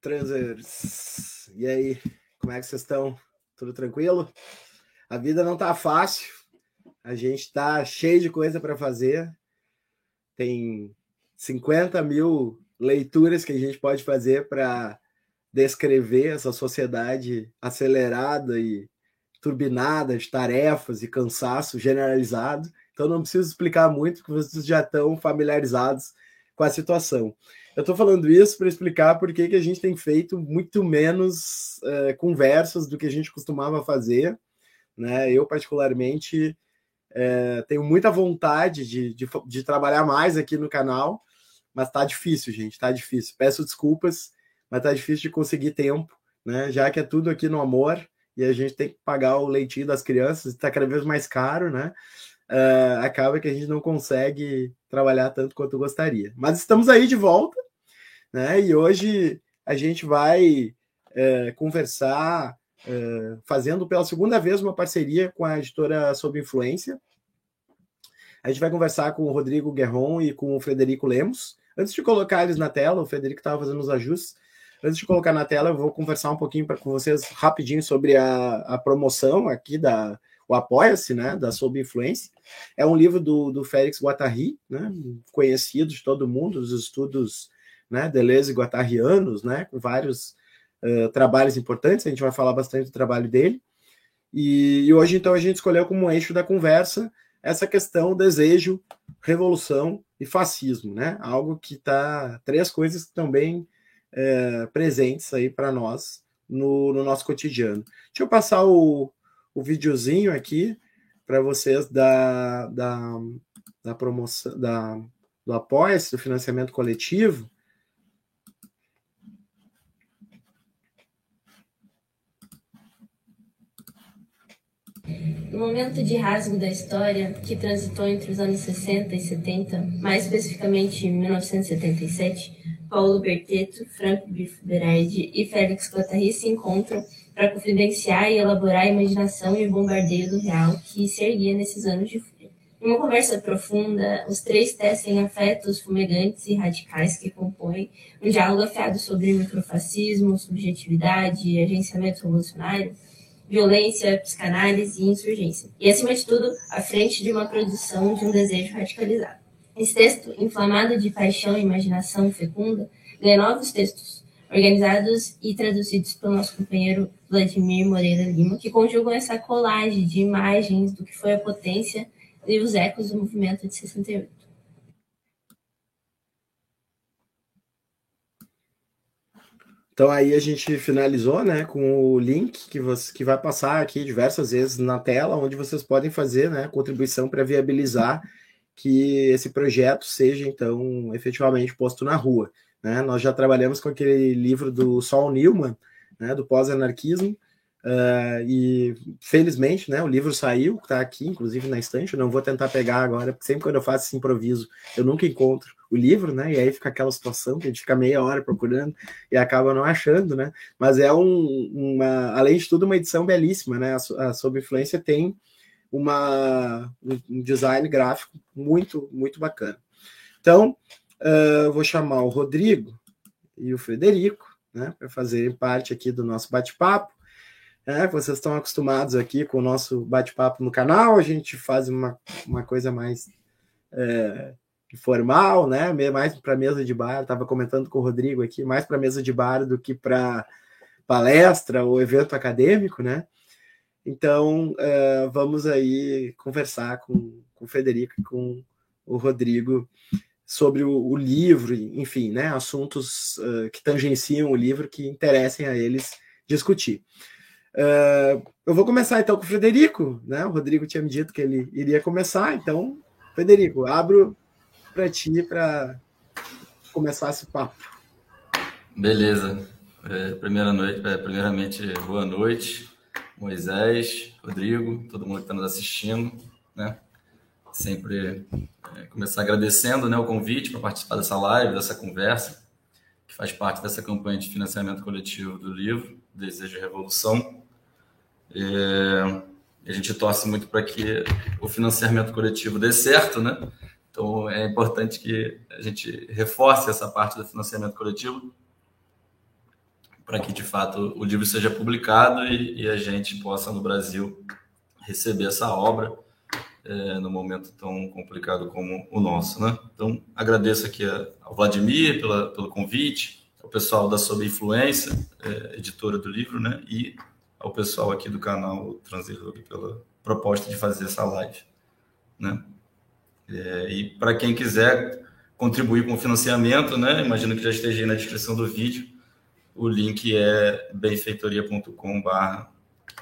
Transers! E aí, como é que vocês estão? Tudo tranquilo? A vida não tá fácil, a gente tá cheio de coisa para fazer, tem 50 mil leituras que a gente pode fazer para descrever essa sociedade acelerada e turbinada de tarefas e cansaço generalizado. Então não preciso explicar muito, porque vocês já estão familiarizados com a situação. Eu estou falando isso para explicar por que, a gente tem feito muito menos uh, conversas do que a gente costumava fazer. Né? Eu, particularmente, uh, tenho muita vontade de, de, de, trabalhar mais aqui no canal, mas está difícil, gente, está difícil. Peço desculpas, mas está difícil de conseguir tempo, né? já que é tudo aqui no amor e a gente tem que pagar o leitinho das crianças, está cada vez mais caro, né? Uh, acaba que a gente não consegue trabalhar tanto quanto gostaria. Mas estamos aí de volta né? E hoje a gente vai é, conversar, é, fazendo pela segunda vez uma parceria com a editora Sob Influência. A gente vai conversar com o Rodrigo Guerron e com o Frederico Lemos. Antes de colocar eles na tela, o Frederico estava fazendo os ajustes. Antes de colocar na tela, eu vou conversar um pouquinho pra, com vocês rapidinho sobre a, a promoção aqui da o Apoia-se, né, da Sob Influência. É um livro do, do Félix Guattari, né, conhecido de todo mundo, dos estudos né, Deleuze e Guattarianos, né, com vários uh, trabalhos importantes, a gente vai falar bastante do trabalho dele. E, e, hoje, então, a gente escolheu como eixo da conversa essa questão desejo, revolução e fascismo, né? Algo que está. Três coisas que estão bem é, presentes aí para nós no, no, nosso cotidiano. Deixa eu passar o, o videozinho aqui para vocês da, da, da promoção da, do apoia-se, do financiamento coletivo. No momento de rasgo da história, que transitou entre os anos 60 e 70, mais especificamente em 1977, Paulo Bertetto, Franco Berardi e Félix Guattari se encontram para confidenciar e elaborar a imaginação e o bombardeio do real que se erguia nesses anos de fúria. Em uma conversa profunda, os três tecem afetos fumegantes e radicais que compõem um diálogo afiado sobre microfascismo, subjetividade e agenciamento revolucionário, violência, psicanálise e insurgência. E, acima de tudo, à frente de uma produção de um desejo radicalizado. Esse texto, inflamado de paixão e imaginação fecunda, ganha novos textos, organizados e traduzidos pelo nosso companheiro Vladimir Moreira Lima, que conjugam essa colagem de imagens do que foi a potência e os ecos do movimento de 68. Então aí a gente finalizou, né, com o link que você que vai passar aqui diversas vezes na tela, onde vocês podem fazer, né, contribuição para viabilizar que esse projeto seja então efetivamente posto na rua, né? Nós já trabalhamos com aquele livro do Saul Newman, né, do pós-anarquismo, uh, e felizmente, né, o livro saiu, está aqui, inclusive na estante. Eu não vou tentar pegar agora, porque sempre quando eu faço esse improviso, eu nunca encontro o livro, né? E aí fica aquela situação que a gente fica meia hora procurando e acaba não achando, né? Mas é um, uma, além de tudo, uma edição belíssima, né? A, a Sob Influência tem uma, um design gráfico muito, muito bacana. Então, uh, vou chamar o Rodrigo e o Frederico, né, para fazerem parte aqui do nosso bate-papo. É, vocês estão acostumados aqui com o nosso bate-papo no canal, a gente faz uma, uma coisa mais é, informal, né? Mais para mesa de bar. Estava comentando com o Rodrigo aqui, mais para mesa de bar do que para palestra ou evento acadêmico, né? Então uh, vamos aí conversar com, com o Federico e com o Rodrigo sobre o, o livro, enfim, né? Assuntos uh, que tangenciam o livro que interessem a eles discutir. Uh, eu vou começar então com o Frederico, né? O Rodrigo tinha me dito que ele iria começar, então, Frederico, abro para ti para começar esse papo. Beleza. É, primeira noite, é, primeiramente, boa noite, Moisés, Rodrigo, todo mundo que está nos assistindo, né? Sempre é, começar agradecendo né, o convite para participar dessa live, dessa conversa, que faz parte dessa campanha de financiamento coletivo do livro Desejo de Revolução. É, a gente torce muito para que o financiamento coletivo dê certo, né? Então, é importante que a gente reforce essa parte do financiamento coletivo, para que de fato o livro seja publicado e, e, a gente possa no Brasil receber essa obra é, no momento tão complicado como o nosso, né? Então agradeço aqui ao Vladimir pela, pelo convite, ao pessoal da Sob Influência, é, editora do livro, né? E ao pessoal aqui do canal Transilog pela proposta de fazer essa live, né? É, e para quem quiser contribuir com o financiamento, né? Imagino que já esteja aí na descrição do vídeo. O link é benfeitoria.com/barra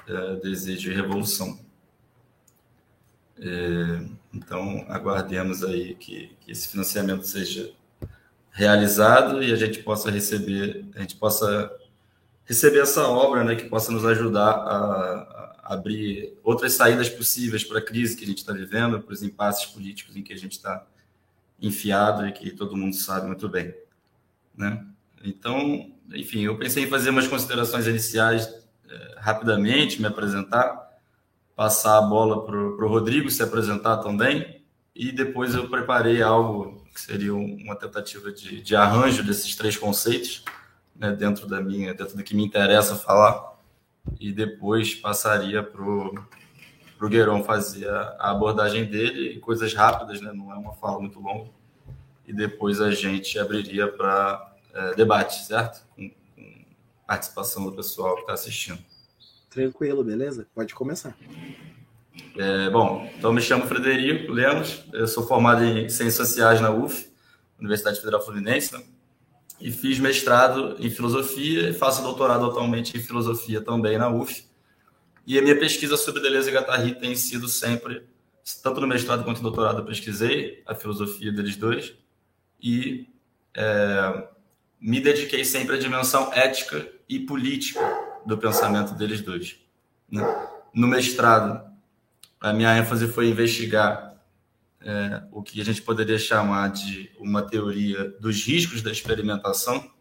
é, desejo e revolução. É, então, aguardemos aí que, que, esse financiamento seja realizado e a gente possa receber, a gente possa receber essa obra, né, que possa nos ajudar a abrir outras saídas possíveis para a crise que a gente está vivendo, para os impasses políticos em que a gente está enfiado e que todo mundo sabe muito bem, né? Então, enfim, eu pensei em fazer umas considerações iniciais é, rapidamente, me apresentar, passar a bola para o Rodrigo se apresentar também, e depois eu preparei algo que seria uma tentativa de, de arranjo desses três conceitos, né, dentro da minha, dentro do que me interessa falar, e depois passaria para o Gueron fazer a, abordagem dele, coisas rápidas, né, não é uma fala muito longa, e depois a gente abriria para é, debate, certo? Com, com participação do pessoal que está assistindo. Tranquilo, beleza? Pode começar. É, bom, então me chamo Frederico Lemos, eu sou formado em Ciências Sociais na UF, Universidade Federal Fluminense, né? E fiz mestrado em filosofia e faço doutorado atualmente em filosofia também na UF. E a minha pesquisa sobre Deleuze e Guattari tem sido sempre, tanto no mestrado quanto no doutorado, eu pesquisei a filosofia deles dois e é, me dediquei sempre à dimensão ética e política do pensamento deles dois. Né? No mestrado, a minha ênfase foi investigar é, o que a gente poderia chamar de uma teoria dos riscos da experimentação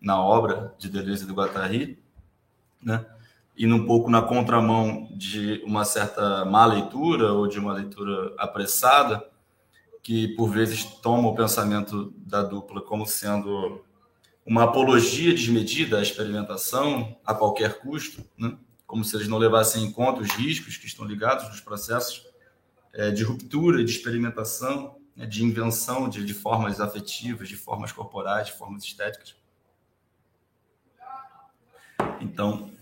na obra de Deleuze e do Guattari, né? e um pouco na contramão de uma certa má leitura ou de uma leitura apressada, que por vezes toma o pensamento da dupla como sendo uma apologia desmedida à experimentação a qualquer custo, né? como se eles não levassem em conta os riscos que estão ligados nos processos é, de ruptura, de experimentação, né, de invenção de, de formas afetivas, de formas corporais, de formas estéticas. Então,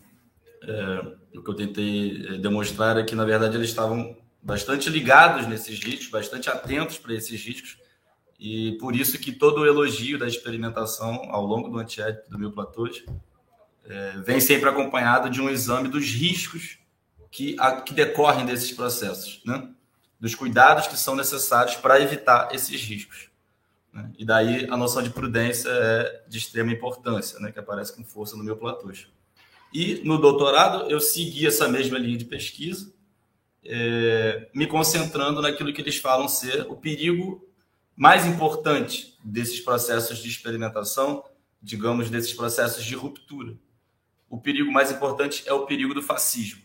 é, o que eu tentei é, demonstrar é que, na verdade, eles estavam bastante ligados nesses riscos, bastante atentos para esses riscos, e por isso que todo o elogio da experimentação ao longo do antiédipo do Mil Platôs é, vem sempre acompanhado de um exame dos riscos que, a, que decorrem desses processos, né? Dos cuidados que são necessários para evitar esses riscos. Né? E daí a noção de prudência é de extrema importância, né? que aparece com força no meu Platôs. E no doutorado eu segui essa mesma linha de pesquisa, é, me concentrando naquilo que eles falam ser o perigo mais importante desses processos de experimentação, digamos, desses processos de ruptura. O perigo mais importante é o perigo do fascismo.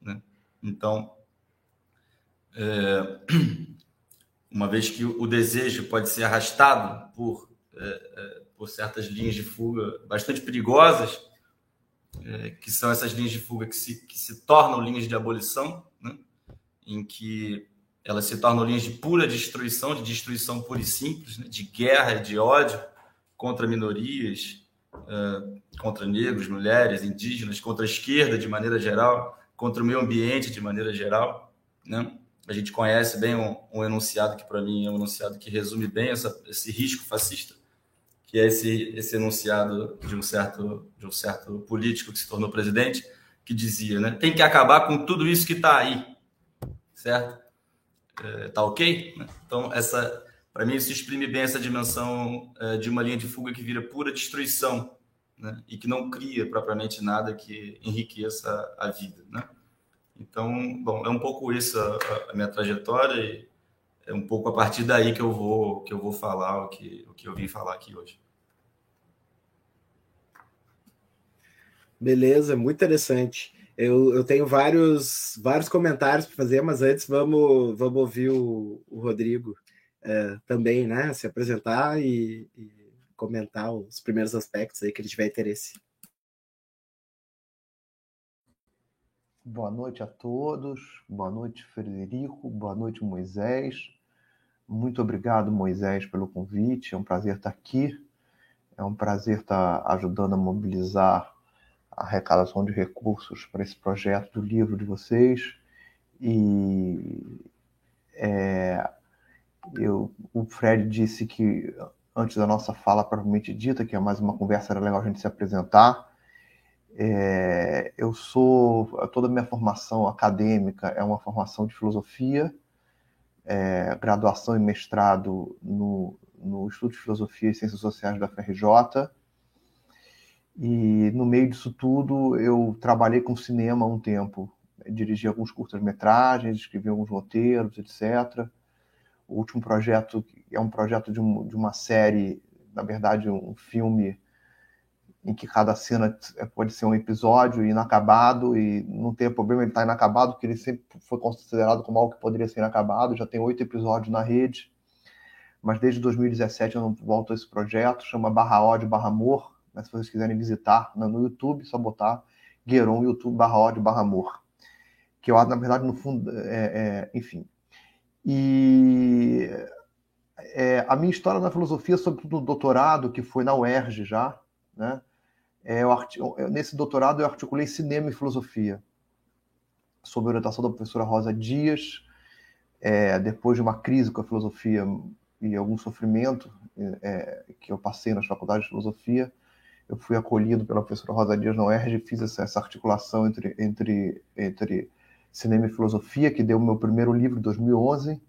Né? Então, é, uma vez que o desejo pode ser arrastado por, é, é, por certas linhas de fuga bastante perigosas, é, que são essas linhas de fuga que se, que se tornam linhas de abolição, né? em que elas se tornam linhas de pura destruição, de destruição pura e simples, né? de guerra de ódio contra minorias, é, contra negros, mulheres, indígenas, contra a esquerda de maneira geral, contra o meio ambiente de maneira geral, né? A gente conhece bem um, um enunciado que, para mim, é um enunciado que resume bem essa, esse risco fascista, que é esse, esse enunciado de um, certo, de um certo político que se tornou presidente, que dizia, né? Tem que acabar com tudo isso que está aí, certo? É, tá ok? Então, essa, para mim, isso exprime bem essa dimensão é, de uma linha de fuga que vira pura destruição, né? E que não cria propriamente nada que enriqueça a vida, né? Então, bom, é um pouco isso a, a, minha trajetória e é um pouco a partir daí que eu vou que eu vou falar o que o que eu vim falar aqui hoje. Beleza, muito interessante. Eu, eu tenho vários vários comentários para fazer, mas antes vamos vamos ouvir o, o Rodrigo é, também, né? Se apresentar e, e comentar os primeiros aspectos aí que ele tiver interesse. Boa noite a todos. Boa noite, Frederico. Boa noite, Moisés. Muito obrigado, Moisés, pelo convite. É um prazer estar aqui. É um prazer estar ajudando a mobilizar a arrecadação de recursos para esse projeto do livro de vocês. E é, eu, o Fred disse que antes da nossa fala propriamente dita, que é mais uma conversa, era legal a gente se apresentar. É, eu sou, toda a minha formação acadêmica é uma formação de filosofia, é, graduação e mestrado no, no Instituto de Filosofia e Ciências Sociais da FRJ. E no meio disso tudo, eu trabalhei com cinema um tempo. Dirigi alguns curtas-metragens, escrevi alguns roteiros, etc. O último projeto é um projeto de, um, de uma série, na verdade, um filme em que cada cena pode ser um episódio inacabado e não tem problema ele estar tá inacabado, porque ele sempre foi considerado como algo que poderia ser inacabado. Já tem oito episódios na rede, mas desde 2017 eu não volto a esse projeto. Chama Barra Ódio Barra Amor. Mas se vocês quiserem visitar no YouTube, só botar Gueron YouTube Barra Ódio Barra Amor. Que eu, na verdade, no fundo, é, é, enfim. E é, a minha história na filosofia, sobretudo no doutorado, que foi na UERJ já, né? É, eu, nesse doutorado eu articulei cinema e filosofia, sob orientação da professora Rosa Dias, é, depois de uma crise com a filosofia e algum sofrimento é, que eu passei nas faculdades de filosofia, eu fui acolhido pela professora Rosa Dias na UERJ e fiz essa, essa articulação entre, entre, entre cinema e filosofia, que deu o meu primeiro livro em 2011,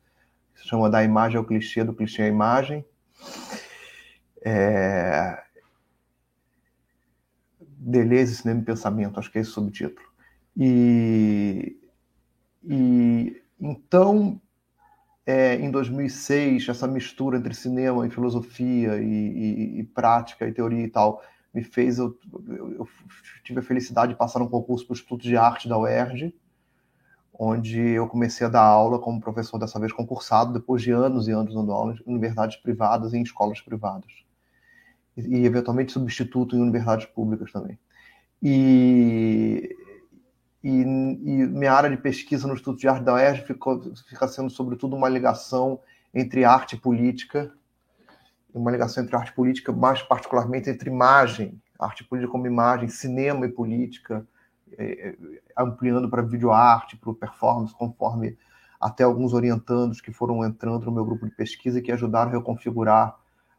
que se chama Da Imagem ao Clichê, do Clichê à Imagem. É, Deleuze, Cinema e Pensamento, acho que é esse o subtítulo. E, e então, é, em 2006, essa mistura entre cinema e filosofia e, e, e, prática e teoria e tal me fez eu, eu, eu, tive a felicidade de passar um concurso para o Instituto de Arte da UERJ, onde eu comecei a dar aula como professor dessa vez concursado depois de anos e anos dando aula em universidades privadas e em escolas privadas e, eventualmente substituto em universidades públicas também. E, e, e, minha área de pesquisa no Instituto de Arte da UERJ ficou, fica sendo, sobretudo, uma ligação entre arte e política, uma ligação entre arte e política, mais particularmente entre imagem, arte política como imagem, cinema e política, é ampliando para videoarte, para o performance, conforme até alguns orientandos que foram entrando no meu grupo de pesquisa e que ajudaram a reconfigurar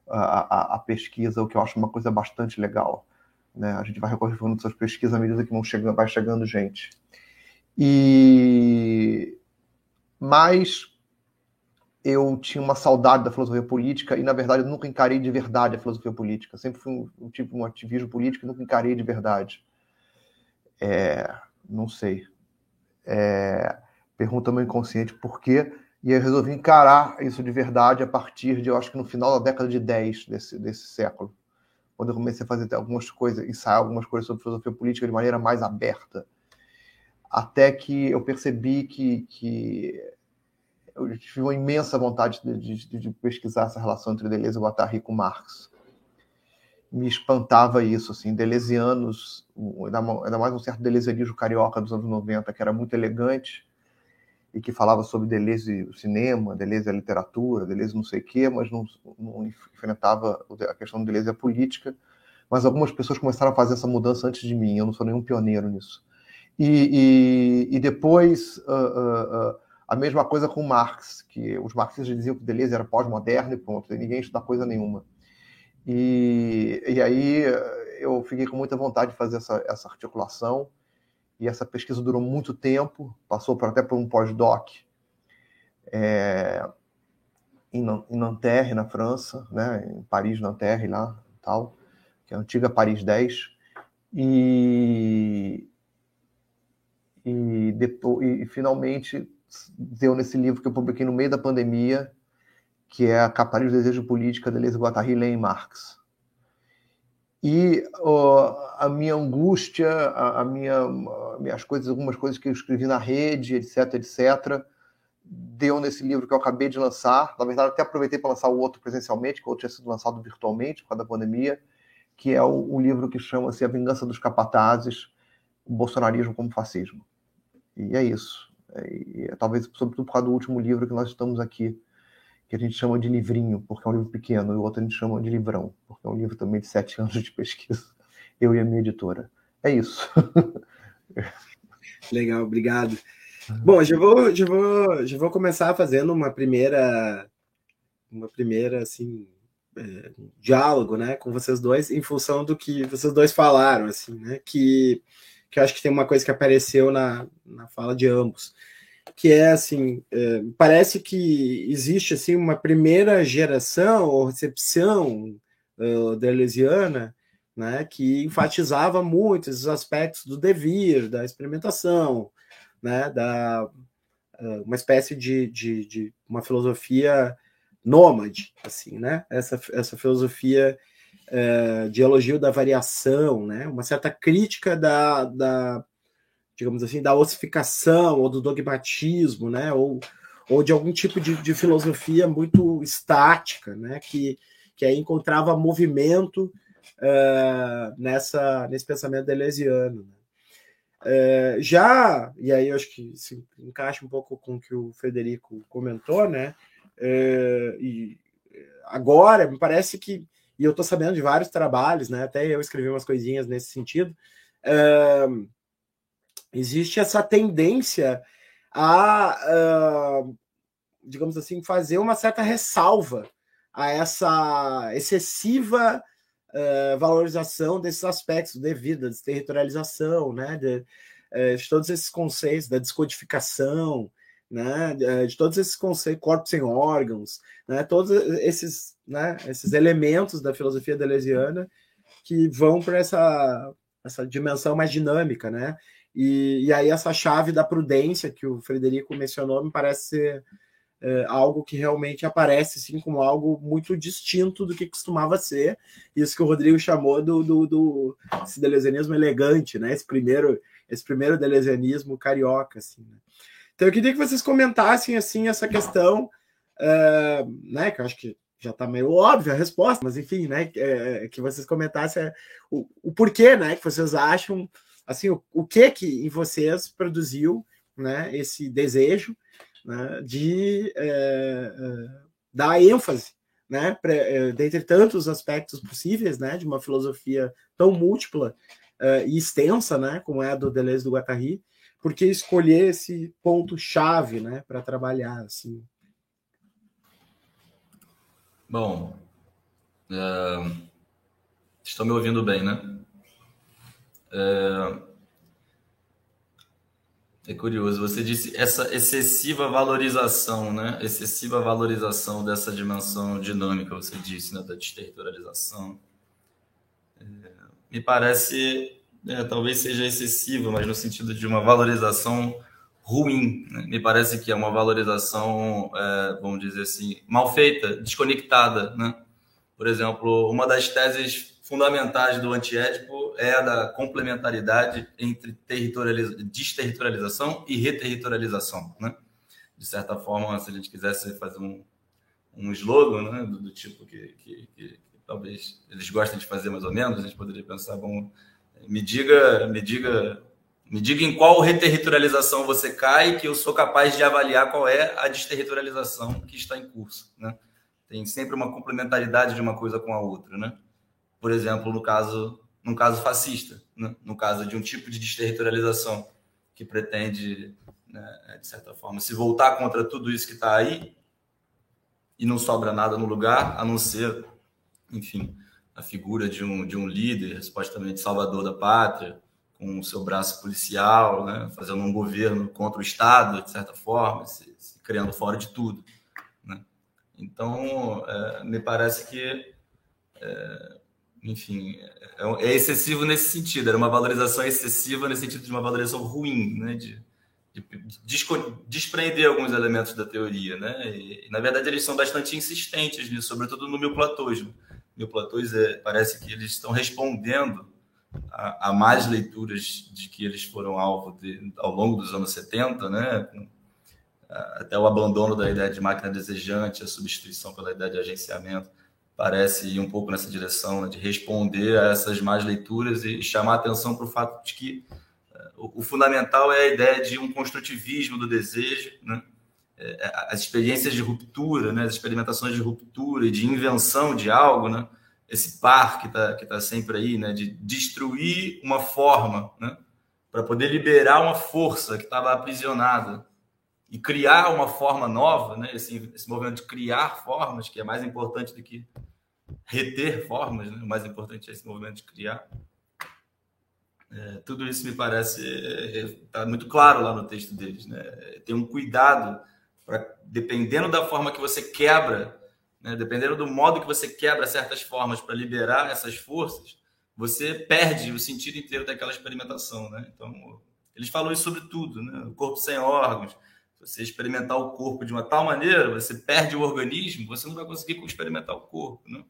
a, a, pesquisa, o que eu acho uma coisa bastante legal. Né? A gente vai recorrendo essas pesquisas à medida que vão chegando, vai chegando gente. E mas eu tinha uma saudade da filosofia política e, na verdade, eu nunca encarei de verdade a filosofia política. Sempre fui um, um tipo um ativismo político e nunca encarei de verdade. É, não sei. É, pergunta meu inconsciente por quê. E eu resolvi encarar isso de verdade a partir de, eu acho que no final da década de 10 desse, desse século, quando eu comecei a fazer algumas coisas, ensaiar algumas coisas sobre filosofia política de maneira mais aberta. Até que eu percebi que, que eu tive uma imensa vontade de, de, de pesquisar essa relação entre Deleuze e Guattari com Marx. Me espantava isso, assim, deleuzianos, ainda mais um certo deleuzianismo carioca dos anos 90, que era muito elegante, e que falava sobre Deleuze o cinema, Deleuze a literatura, Deleuze não sei o quê, mas não, não enfrentava a questão do Deleuze a política. Mas algumas pessoas começaram a fazer essa mudança antes de mim, eu não sou nenhum pioneiro nisso. E, e, e depois uh, uh, uh, a mesma coisa com Marx, que os marxistas diziam que Deleuze era pós-moderno e pronto, e ninguém estuda coisa nenhuma. E, e aí eu fiquei com muita vontade de fazer essa, essa articulação, e essa pesquisa durou muito tempo, passou por, até por um pós-doc é, em, Nanterre, na França, né, em Paris, Nanterre, lá, tal, que é a antiga Paris 10, e, e, depois, e finalmente deu nesse livro que eu publiquei no meio da pandemia, que é a Capitalismo do Desejo Política, Deleuze, Guattari e Marx e a minha angústia, a, a minha, minhas coisas, algumas coisas que eu escrevi na rede, etc, etc, deu nesse livro que eu acabei de lançar. Na verdade, até aproveitei para lançar o outro presencialmente, que o outro tinha sido lançado virtualmente por causa da pandemia, que é o livro que chama-se A Vingança dos Capatazes, o Bolsonarismo como Fascismo. E é isso. E, é, talvez, sobretudo por causa do último livro que nós estamos aqui, que a gente chama de livrinho, porque é um livro pequeno, e o outro a gente chama de livrão, porque é um livro também de sete anos de pesquisa, eu e a minha editora. É isso. Legal, obrigado. Bom, já vou, já vou, já vou começar fazendo uma primeira, uma primeira assim, é, diálogo, né, com vocês dois, em função do que vocês dois falaram, assim, né, que, que eu acho que tem uma coisa que apareceu na, na fala de ambos, que é assim, é, parece que existe assim uma primeira geração ou recepção uh, deleuziana, né, que enfatizava muito esses aspectos do devir, da experimentação, né, da uh, uma espécie de, de, de uma filosofia nômade, assim, né? Essa, essa filosofia é, de elogio da variação, né? Uma certa crítica da, da, digamos assim, da ossificação ou do dogmatismo, né? Ou, ou de algum tipo de, de filosofia muito estática, né? Que, que aí encontrava movimento é, nessa, nesse pensamento deleuziano. É, já, e aí eu acho que se encaixa um pouco com o que o Frederico comentou, né? É, e agora, me parece que, e eu estou sabendo de vários trabalhos, né? Até eu escrevi umas coisinhas nesse sentido. Existe essa tendência a, uh, digamos assim, fazer uma certa ressalva a essa excessiva uh, valorização desses aspectos de vida, de territorialização, né, de, uh, de, todos esses conceitos da descodificação, né, de todos esses conceitos, corpos sem órgãos, né, todos esses, né, esses elementos da filosofia deleuziana que vão para essa, essa dimensão mais dinâmica, né? E, e aí essa chave da prudência que o Frederico mencionou me parece ser é, algo que realmente aparece assim como algo muito distinto do que costumava ser isso que o Rodrigo chamou do, do, do esse elegante, né? Esse primeiro esse primeiro deleuzianismo carioca, assim. Né? Então eu queria que vocês comentassem assim essa questão, uh, né? Que eu acho que já está meio óbvia a resposta, mas enfim, né? É, que vocês comentassem o, o porquê, né? Que vocês acham, assim, o, o que que em vocês produziu, né? Esse desejo né, de é, é, dar ênfase, né? Pra, é, dentre tantos aspectos possíveis, né? De uma filosofia tão múltipla uh, e extensa, né? Como é a do Deleuze do Guattari, porque escolher esse ponto chave, né, para trabalhar assim. Bom, é... estão me ouvindo bem, né? É... é... curioso, você disse essa excessiva valorização, né? Excessiva valorização dessa dimensão dinâmica, você disse, né? Da desterritorialização. É... Me parece é, talvez seja excessiva, mas no sentido de uma valorização ruim. Né? Me parece que é uma valorização, é, vamos dizer assim, mal feita, desconectada. Né? Por exemplo, uma das teses fundamentais do antiédipo é a da complementaridade entre territorializa desterritorialização e reterritorialização. Né? De certa forma, se a gente quisesse fazer um, um slogan né, do, do tipo que, que, que, que talvez eles gostem de fazer mais ou menos, a gente poderia pensar, vamos me diga, me diga, me diga em qual reterritorialização você cai, que eu sou capaz de avaliar qual é a desterritorialização que está em curso, né? Tem sempre uma complementaridade de uma coisa com a outra, né? Por exemplo, no caso, no caso fascista, né? no caso de um tipo de desterritorialização que pretende, né, de certa forma, se voltar contra tudo isso que está aí e não sobra nada no lugar, a não ser, enfim, a figura de um, de um líder, supostamente salvador da pátria, com o seu braço policial, né, fazendo um governo contra o Estado, de certa forma, se, se criando fora de tudo. Né? Então, é, me parece que, é, enfim, é, é, excessivo nesse sentido, era uma valorização excessiva nesse sentido de uma valorização ruim, né, de, de, de desprender alguns elementos da teoria. Né? E, na verdade, eles são bastante insistentes nisso, sobretudo no meu platóismo neoplatões é, parece que eles estão respondendo a, a, mais leituras de que eles foram alvo de, ao longo dos anos 70, né? Até o abandono da ideia de máquina desejante, a substituição pela ideia de agenciamento, parece ir um pouco nessa direção, né? de responder a essas más leituras e chamar atenção para o fato de que o, o, fundamental é a ideia de um construtivismo do desejo, né? É, as experiências de ruptura, né? as experimentações de ruptura e de invenção de algo, né? esse par que está que tá sempre aí, né? de destruir uma forma, né? para poder liberar uma força que estava aprisionada e criar uma forma nova, né? esse, esse movimento de criar formas, que é mais importante do que reter formas, né? o mais importante é esse movimento de criar. É, tudo isso me parece está é, é, muito claro lá no texto deles. Né? Tem um cuidado para, dependendo da forma que você quebra, né? dependendo do modo que você quebra certas formas para liberar essas forças, você perde o sentido inteiro daquela experimentação. Né? Então, eles falam isso sobre tudo: né? o corpo sem órgãos. Você experimentar o corpo de uma tal maneira, você perde o organismo, você não vai conseguir experimentar o corpo. Né?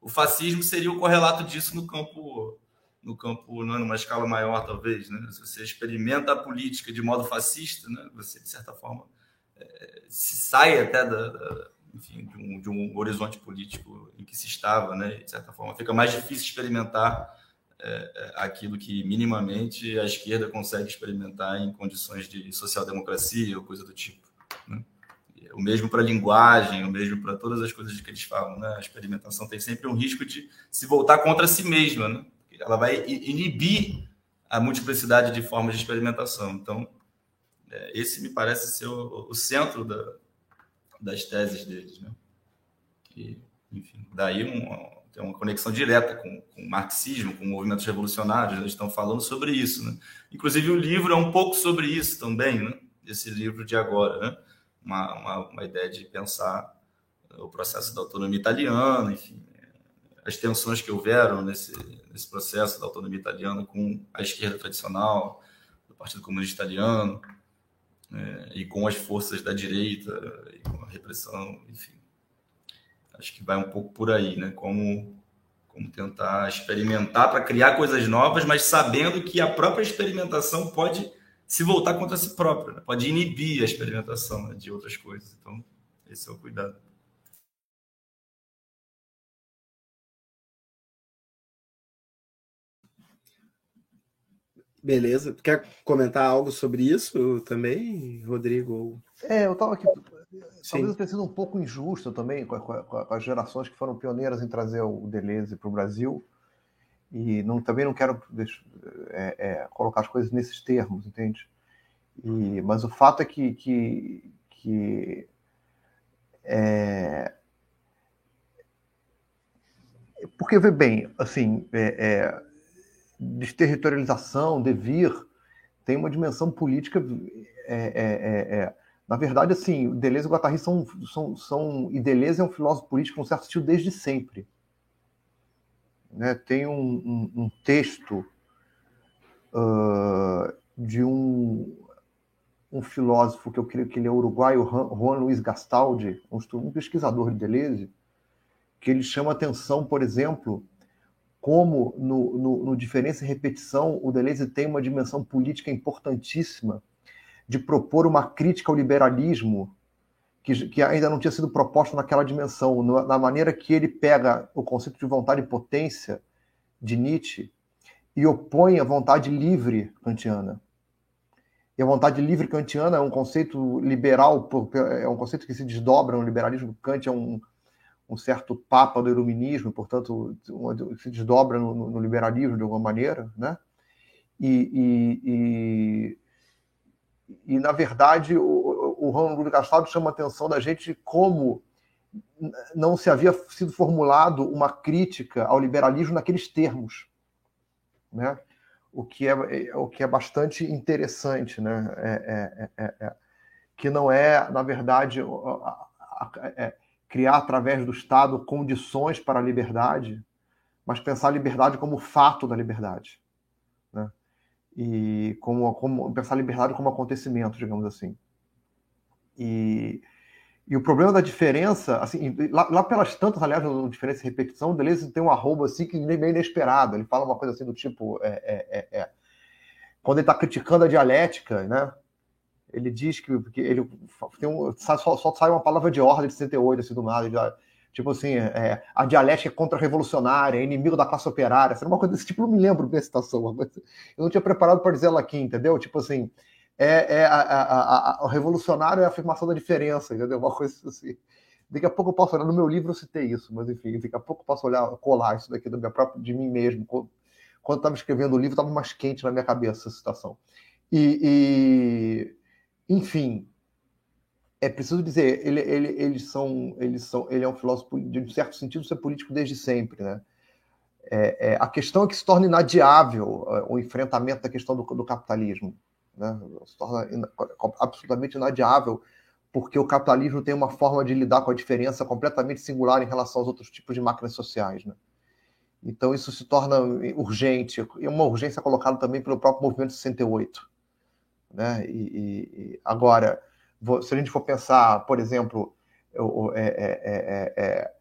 O fascismo seria o correlato disso no campo no campo, né, numa escala maior, talvez, né? Se você experimenta a política de modo fascista, né? Você, de certa forma, é, se sai até da, da enfim, de um, de um, horizonte político em que se estava, né? De certa forma, fica mais difícil experimentar é, é aquilo que minimamente a esquerda consegue experimentar em condições de social-democracia ou coisa do tipo. Né? O mesmo para a linguagem, o mesmo para todas as coisas que eles falam. Né? A experimentação tem sempre um risco de se voltar contra si mesma. Né? ela vai inibir a multiplicidade de formas de experimentação. Então, é, esse me parece ser o, o centro da, das teses deles. Né? E, enfim, daí um, tem uma conexão direta com, com, o marxismo, com movimentos revolucionários, eles estão falando sobre isso. Né? Inclusive, o livro é um pouco sobre isso também, né? esse livro de agora, né? uma, uma, uma ideia de pensar o processo da autonomia italiana, enfim, as tensões que houveram nesse, nesse processo da autonomia italiana com a esquerda tradicional, do Partido Comunista Italiano, é, e com as forças da direita, e com a repressão, enfim. Acho que vai um pouco por aí, né? Como, como tentar experimentar para criar coisas novas, mas sabendo que a própria experimentação pode se voltar contra si própria, né? pode inibir a experimentação né, de outras coisas. Então, esse é o cuidado. Beleza. Quer comentar algo sobre isso também, Rodrigo? É, eu estava aqui. Talvez eu tenha sido um pouco injusto também com, com, com, as gerações que foram pioneiras em trazer o Deleuze para o Brasil. E não, também não quero é, é, colocar as coisas nesses termos, entende? E, mas o fato é que, que, que é, porque, vê bem, assim, é, é desterritorialização, devir, tem uma dimensão política. É, é, é, é, na verdade, assim, Deleuze e Guattari são, são, são. E Deleuze é um filósofo político, um certo estilo, desde sempre. Né? Tem um, um, um texto uh, de um, um filósofo que eu creio que ele é uruguaio, Juan Luiz Gastaldi, um, um pesquisador de Deleuze, que ele chama atenção, por exemplo, como no, no, no Diferença e Repetição o Deleuze tem uma dimensão política importantíssima de propor uma crítica ao liberalismo que, que ainda não tinha sido proposta naquela dimensão, na maneira que ele pega o conceito de vontade e potência de Nietzsche e opõe a vontade livre kantiana. E a vontade livre kantiana é um conceito liberal, é um conceito que se desdobra no liberalismo. Kant é um, um certo papa do iluminismo, portanto, se desdobra no, no liberalismo de alguma maneira, né? E, e, e, na verdade, o, o Ronaldo Castaldo chama a atenção da gente como não se havia sido formulado uma crítica ao liberalismo naqueles termos, né? O que é, o que é bastante interessante, né? É, é, é, é que não é, na verdade, é, criar através do Estado condições para a liberdade, mas pensar a liberdade como fato da liberdade, né? E como, como pensar liberdade como acontecimento, digamos assim. E, e o problema da diferença, assim, lá, lá pelas tantas, aliás, no diferença e repetição, Deleuze tem um arroba assim que nem meio inesperado. Ele fala uma coisa assim do tipo, é, é, é, é. quando ele está criticando a dialética, né? ele diz que, que ele tem um, só, só, sai uma palavra de ordem de 68, assim, do nada. Tipo assim, é, a dialética é contra-revolucionária, é inimigo da classe operária, era uma coisa desse tipo, não me lembro bem a citação, mas eu não tinha preparado para dizer ela aqui, entendeu? Tipo assim, é, é a, a, a, o revolucionário é a afirmação da diferença, entendeu? Uma coisa assim. Daqui a pouco eu posso olhar, no meu livro eu citei isso, mas enfim, daqui a pouco eu posso olhar, colar isso daqui do meu próprio, de mim mesmo. Quando estava escrevendo o livro, estava mais quente na minha cabeça essa citação. E, e enfim, é preciso dizer, ele, ele, eles são, eles são, ele é um filósofo de um certo sentido ser político desde sempre, né? É, é, a questão é que se torna inadiável é, o enfrentamento da questão do, do capitalismo, né? Se torna in, absolutamente inadiável porque o capitalismo tem uma forma de lidar com a diferença completamente singular em relação aos outros tipos de máquinas sociais, né? Então isso se torna urgente, e uma urgência colocada também pelo próprio movimento 68, né? E, e agora se a gente for pensar, por exemplo, é, é, é,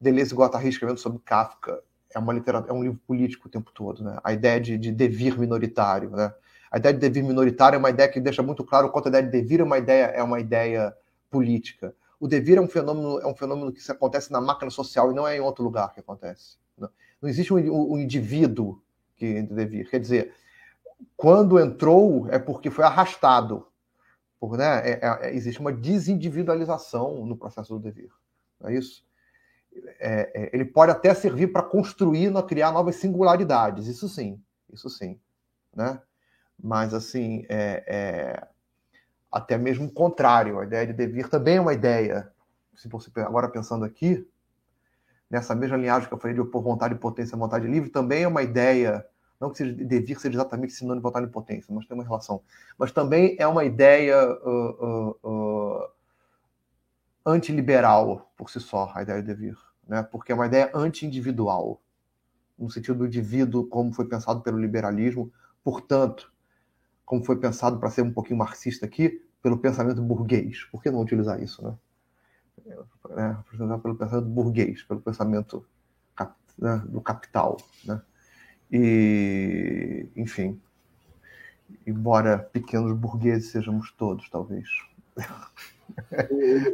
Deleuze e Guattari escrevendo sobre Kafka, é, uma literatura, é um livro político o tempo todo, né? A ideia de, de devir minoritário, né? A ideia de devir minoritário é uma ideia que deixa muito claro quanto a ideia de devir é uma ideia, é uma ideia política. O devir é um fenômeno, é um fenômeno que acontece na máquina social e não é em outro lugar que acontece. Não, não existe um, um indivíduo que devir. Quer dizer, quando entrou é porque foi arrastado por, né, é, é, existe uma desindividualização no processo do dever. Não é isso? É, é ele pode até servir para construir, criar novas singularidades, isso sim, isso sim. Né? Mas, assim, é, é, até mesmo o contrário, a ideia de devir também é uma ideia. Se você agora pensando aqui, nessa mesma linhagem que eu falei de por vontade e potência, vontade livre, também é uma ideia não que seja, devir ser exatamente sinônimo de votar em potência, mas tem uma relação. Mas também é uma ideia uh, uh, uh, antiliberal por si só, a ideia de devir. Né? Porque é uma ideia anti-individual, no sentido do indivíduo, como foi pensado pelo liberalismo, portanto, como foi pensado, para ser um pouquinho marxista aqui, pelo pensamento burguês. Por que não utilizar isso? Né? É, pelo pensamento burguês, pelo pensamento né, do capital. Né? E, enfim, embora pequenos burgueses sejamos todos, talvez.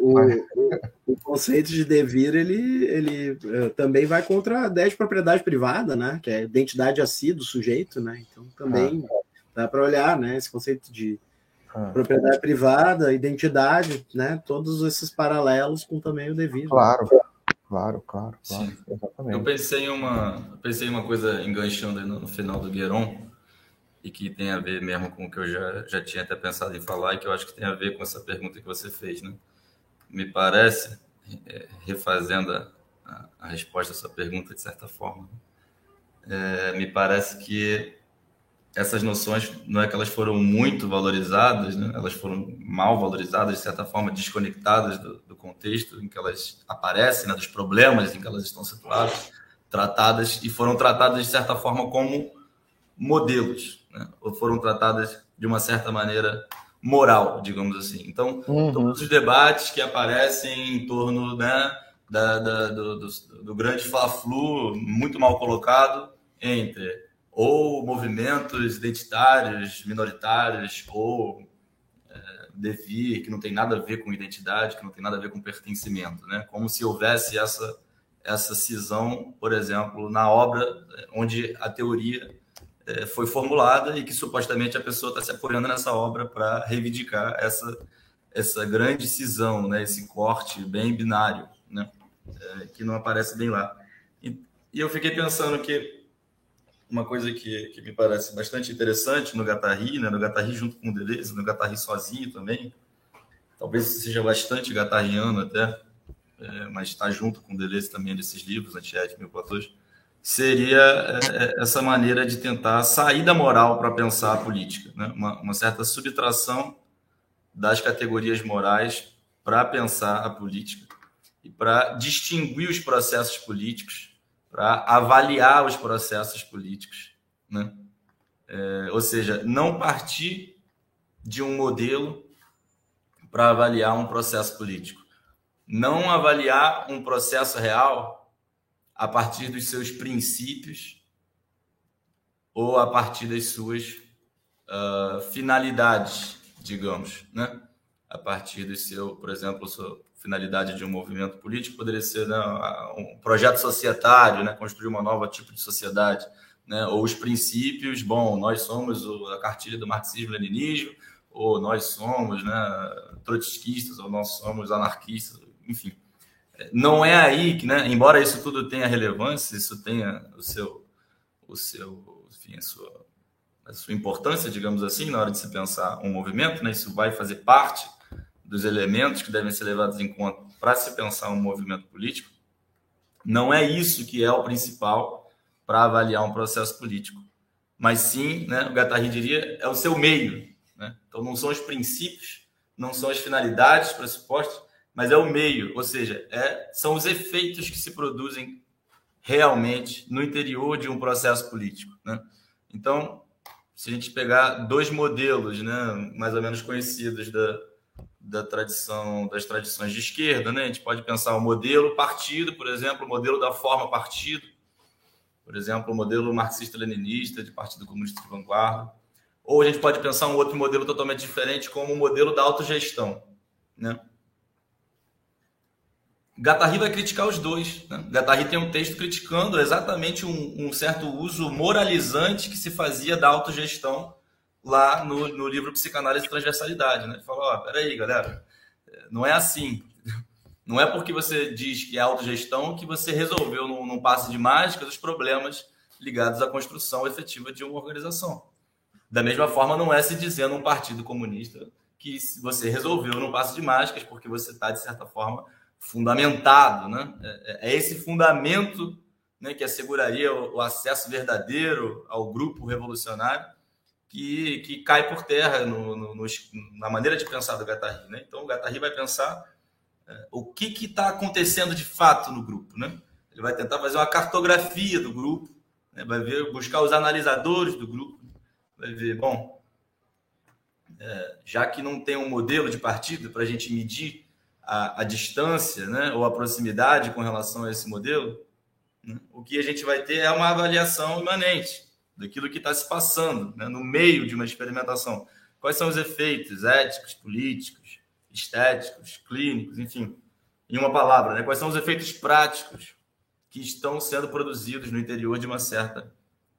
O, o, o, conceito de devir ele, ele uh, também vai contra a ideia de propriedade privada, né? Que é a identidade a si do sujeito, né? Então também ah. dá para olhar, né? Esse conceito de ah. propriedade privada, identidade, né? Todos esses paralelos com também o devir. Claro. Né? Claro, claro, claro. Sim. Exatamente. Eu pensei em uma, pensei em uma coisa enganchando no, no, final do Guéron e que tem a ver mesmo com o que eu já, já tinha até pensado em falar e que eu acho que tem a ver com essa pergunta que você fez, né? Me parece, é, refazendo a, a, a, resposta à sua pergunta de certa forma, é, me parece que essas noções não é que elas foram muito valorizadas, né? elas foram mal valorizadas, de certa forma, desconectadas do, do contexto em que elas aparecem, né? dos problemas em que elas estão situadas, tratadas e foram tratadas, de certa forma, como modelos, né? ou foram tratadas de uma certa maneira moral, digamos assim. Então, uhum. todos os debates que aparecem em torno né, da, da do, do, do grande fla-flu, muito mal colocado, entre ou movimentos identitários, minoritários, ou é, devir, que não tem nada a ver com identidade, que não tem nada a ver com pertencimento, né? Como se houvesse essa essa cisão, por exemplo, na obra é, onde a teoria é, foi formulada e que supostamente a pessoa está se apoiando nessa obra para reivindicar essa essa grande cisão, né? Esse corte bem binário, né? É, que não aparece bem lá. E, e eu fiquei pensando que uma coisa que, que me parece bastante interessante no Gattari, né? no Gattari junto com o Deleuze, no Gattari sozinho também, talvez seja bastante gatariano até, é, mas está junto com o Deleuze também nesses livros, Antiética e Platôs, seria é, é, essa maneira de tentar sair da moral para pensar a política, né? uma, uma certa subtração das categorias morais para pensar a política e para distinguir os processos políticos para avaliar os processos políticos, né? É, ou seja, não partir de um modelo para avaliar um processo político, não avaliar um processo real a partir dos seus princípios ou a partir das suas uh, finalidades, digamos, né? A partir do seu, por exemplo, finalidade de um movimento político poderia ser né, um projeto societário, né, construir uma nova tipo de sociedade, né, ou os princípios, bom, nós somos a cartilha do marxismo-leninismo, ou nós somos né, trotskistas, ou nós somos anarquistas, enfim. Não é aí que, né, embora isso tudo tenha relevância, isso tenha o seu, o seu, enfim, a sua, a sua importância, digamos assim, na hora de se pensar um movimento, né, isso vai fazer parte dos elementos que devem ser levados em conta para se pensar um movimento político, não é isso que é o principal para avaliar um processo político, mas sim, né, o Guattari diria, é o seu meio. Né? Então, não são os princípios, não são as finalidades, pressupostos, mas é o meio, ou seja, é, são os efeitos que se produzem realmente no interior de um processo político. Né? Então, se a gente pegar dois modelos né, mais ou menos conhecidos da, da tradição das tradições de esquerda, né? A gente pode pensar o modelo partido, por exemplo, o modelo da forma partido, por exemplo, o modelo marxista-leninista de Partido Comunista de Vanguarda, ou a gente pode pensar um outro modelo totalmente diferente, como o modelo da autogestão, né? Guattari vai criticar os dois. Né? Guattari tem um texto criticando exatamente um, um certo uso moralizante que se fazia da autogestão lá no, no livro Psicanálise e Transversalidade. Né? Ele falou: ó, peraí, galera, não é assim. Não é porque você diz que é autogestão que você resolveu num, num passe de mágica os problemas ligados à construção efetiva de uma organização. Da mesma forma, não é se dizer num partido comunista que você resolveu num passe de mágicas porque você está, de certa forma, fundamentado. Né? É, é esse fundamento né, que asseguraria o acesso verdadeiro ao grupo revolucionário que, que cai por terra no, no, no, na maneira de pensar do Guattari. Né? Então, o Guattari vai pensar é, o que está acontecendo de fato no grupo. Né? Ele vai tentar fazer uma cartografia do grupo, né? vai ver, buscar os analisadores do grupo, vai ver, bom, é, já que não tem um modelo de partido para a gente medir a, a, distância né? ou a proximidade com relação a esse modelo, né? o que a gente vai ter é uma avaliação imanente daquilo que está se passando né, no meio de uma experimentação. Quais são os efeitos éticos, políticos, estéticos, clínicos, enfim, em uma palavra, né? quais são os efeitos práticos que estão sendo produzidos no interior de uma certa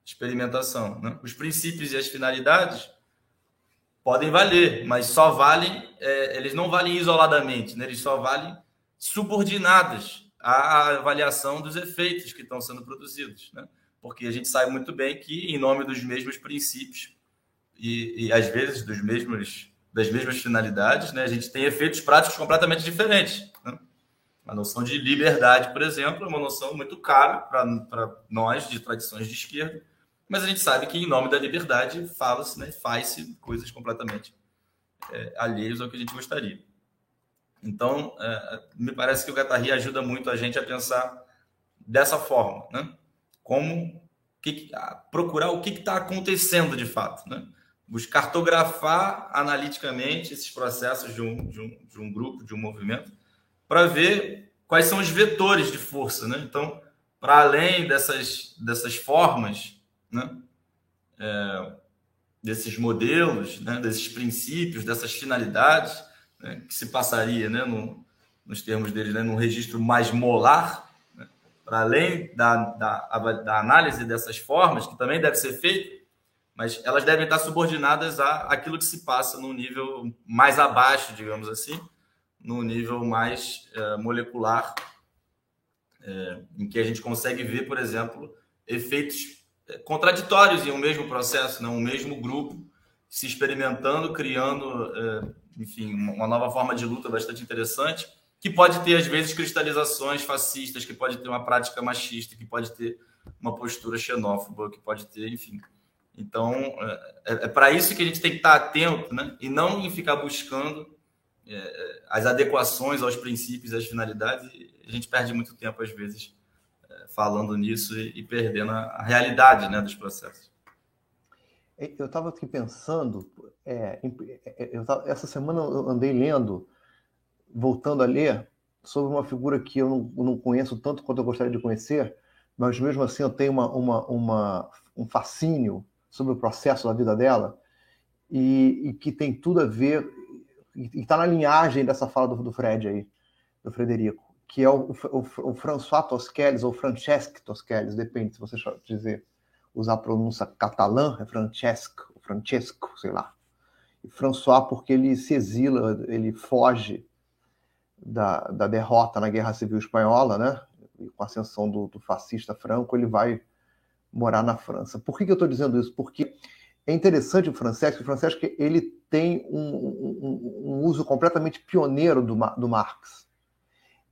experimentação. Né? Os princípios e as finalidades podem valer, mas só valem, é, eles não valem isoladamente, né? eles só valem subordinados à avaliação dos efeitos que estão sendo produzidos. Né? Porque a gente sabe muito bem que, em nome dos mesmos princípios e, e às vezes dos mesmos, das mesmas finalidades, né, a gente tem efeitos práticos completamente diferentes. Né? A noção de liberdade, por exemplo, é uma noção muito cara para nós de tradições de esquerda, mas a gente sabe que, em nome da liberdade, fala-se, né, faz-se coisas completamente é, alheias ao que a gente gostaria. Então, é, me parece que o Guattari ajuda muito a gente a pensar dessa forma, né? como que, procurar o que está acontecendo de fato, né? Buscar cartografar analiticamente esses processos de um, de um, de um grupo, de um movimento, para ver quais são os vetores de força, né? Então, para além dessas, dessas formas, né? É, desses modelos, né? desses princípios, dessas finalidades, né? que se passaria, né? No, nos termos deles, né? num registro mais molar, para além da, da, da, análise dessas formas, que também deve ser feito, mas elas devem estar subordinadas a aquilo que se passa no nível mais abaixo, digamos assim, no nível mais é, molecular, é, em que a gente consegue ver, por exemplo, efeitos é, contraditórios em um mesmo processo? Né? um mesmo grupo se experimentando, criando, é, enfim, uma nova forma de luta bastante interessante que pode ter, às vezes, cristalizações fascistas, que pode ter uma prática machista, que pode ter uma postura xenófoba, que pode ter, enfim. Então, é, é, é para isso que a gente tem que estar atento, né? E não em ficar buscando é, é as adequações aos princípios às finalidades. A gente perde muito tempo, às vezes, é, falando nisso e, e perdendo a, a, realidade né, dos processos. Eu estava aqui pensando, eu tava, essa semana eu andei lendo voltando a ler, sobre uma figura que eu não, não, conheço tanto quanto eu gostaria de conhecer, mas mesmo assim eu tenho uma, uma, uma um fascínio sobre o processo da vida dela e, e que tem tudo a ver, e está na linhagem dessa fala do, do Fred aí. do Frederico, que é o, o, o François Tosquelles, ou Francesc Tosquelles, depende se você dizer, usar a pronúncia catalã, é Francesco, Francesco, sei lá. E François, porque ele se exila, ele foge da, da derrota na Guerra Civil Espanhola, né? E com a ascensão do, do fascista Franco, ele vai morar na França. Por que, que eu estou dizendo isso? Porque é interessante o Francesco, o Francesco ele tem um, um, um uso completamente pioneiro do, do Marx.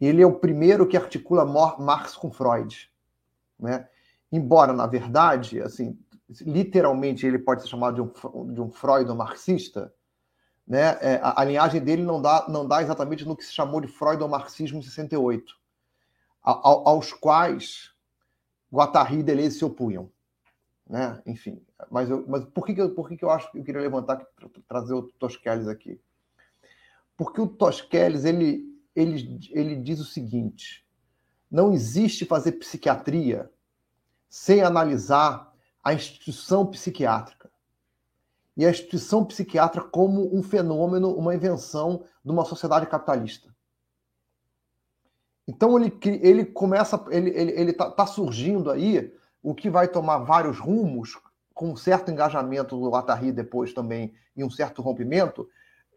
Ele é o primeiro que articula Marx com Freud, né? Embora na verdade, assim, literalmente ele pode ser chamado de um, de um Freud marxista, né? É, a, a, linhagem dele não dá, não dá exatamente no que se chamou de Freudo-marxismo em 68, a, a, aos quais Guattari e Deleuze se opunham né? Enfim, mas, eu, mas por que, que, eu, por que, que eu acho que eu queria levantar, trazer o Tosquelles aqui? Porque o Tosquelles, ele, ele, ele diz o seguinte, não existe fazer psiquiatria sem analisar a instituição psiquiátrica. E a instituição psiquiátrica como um fenômeno, uma invenção de uma sociedade capitalista. Então ele, ele começa, ele está ele, ele tá, tá surgindo aí o que vai tomar vários rumos, com um certo engajamento do Atari depois também, e um certo rompimento,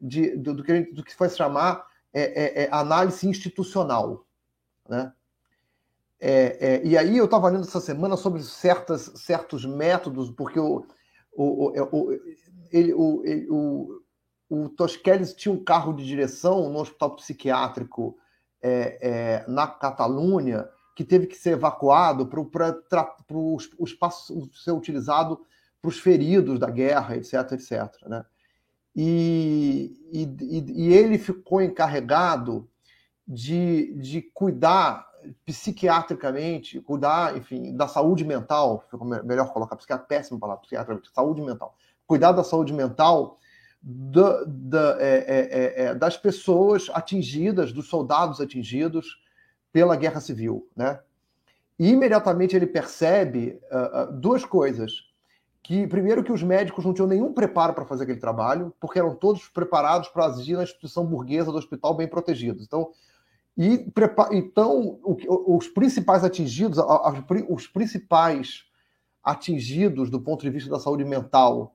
de, do, do, que, do que foi chamar é, é, é, análise institucional. Né? É, é, e aí eu estava lendo essa semana sobre certas, certos métodos, porque o, o, o, o, ele, o, o, o Tosquelles tinha um carro de direção no hospital psiquiátrico é, na Catalunha, que teve que ser evacuado para o espaço ser utilizado para os feridos da guerra, etc, etc. Né? E, e, e, ele ficou encarregado de, de cuidar psiquiatricamente, cuidar, enfim, da saúde mental, melhor colocar psiquiatra, péssima palavra, psiquiatra, saúde mental, cuidar da saúde mental da, da, é, é, é, é das pessoas atingidas, dos soldados atingidos, pela guerra civil, né? E imediatamente ele percebe uh, uh, duas coisas. Que, primeiro, que os médicos não tinham nenhum preparo para fazer aquele trabalho, porque eram todos preparados para agir na instituição burguesa do hospital bem protegidos. Então, e, então os principais atingidos, os principais atingidos do ponto de vista da saúde mental,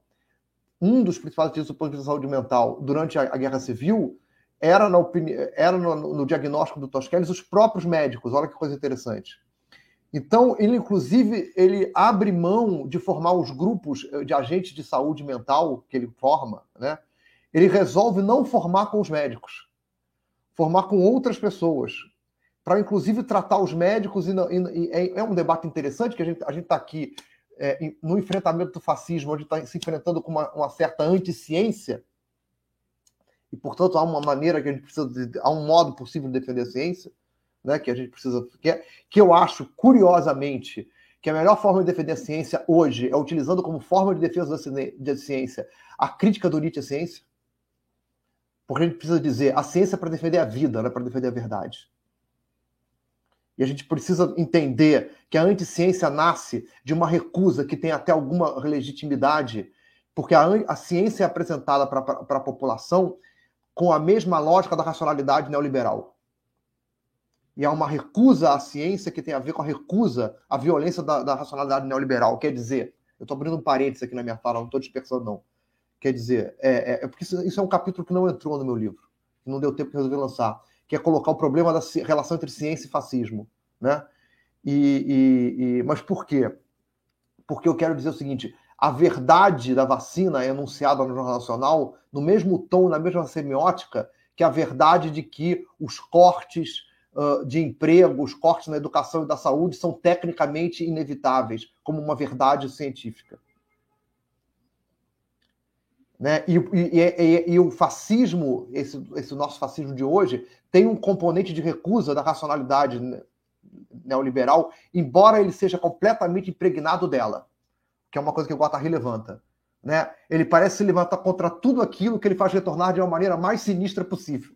um dos principais atingidos do ponto de vista da saúde mental durante a, Guerra Civil era, na opini... era no, no, diagnóstico do Tosquelles os próprios médicos. Olha que coisa interessante. Então, ele, inclusive, ele abre mão de formar os grupos eh, de agentes de saúde mental que ele forma, né? Ele resolve não formar com os médicos, formar com outras pessoas, para inclusive tratar os médicos. E, e, e, é, é um debate interessante que a gente a está aqui é, no enfrentamento do fascismo, onde está se enfrentando com uma, uma certa anticiência e, portanto, há uma maneira que a gente precisa, de, há um modo possível de defender a ciência, né, que a gente precisa, que, é, que eu acho, curiosamente, que a melhor forma de defender a ciência hoje é utilizando como forma de defesa da ciência a crítica do Nietzsche à ciência. Porque a gente precisa dizer, a ciência é para defender a vida, não é para defender a verdade. E a gente precisa entender que a anticiência nasce de uma recusa que tem até alguma legitimidade, porque a, a ciência é apresentada para a população com a mesma lógica da racionalidade neoliberal. E há uma recusa à ciência que tem a ver com a recusa à violência da, da racionalidade neoliberal. Quer dizer, eu estou abrindo um parênteses aqui na minha fala, não estou dispersando, não. Quer dizer, é, é, é porque isso, é um capítulo que não entrou no meu livro, que não deu tempo de resolver lançar, que é colocar o problema da relação entre ciência e fascismo. Né? E, e, e, mas por quê? Porque eu quero dizer o seguinte: a verdade da vacina é enunciada no Jornal Nacional no mesmo tom, na mesma semiótica, que a verdade de que os cortes uh, de emprego, os cortes na educação e da saúde são tecnicamente inevitáveis, como uma verdade científica. Né? E, e, e, e, o fascismo, esse, esse nosso fascismo de hoje, tem um componente de recusa da racionalidade neoliberal, embora ele seja completamente impregnado dela que é uma coisa que o Guattari levanta. Né? Ele parece se levantar contra tudo aquilo que ele faz retornar de uma maneira mais sinistra possível.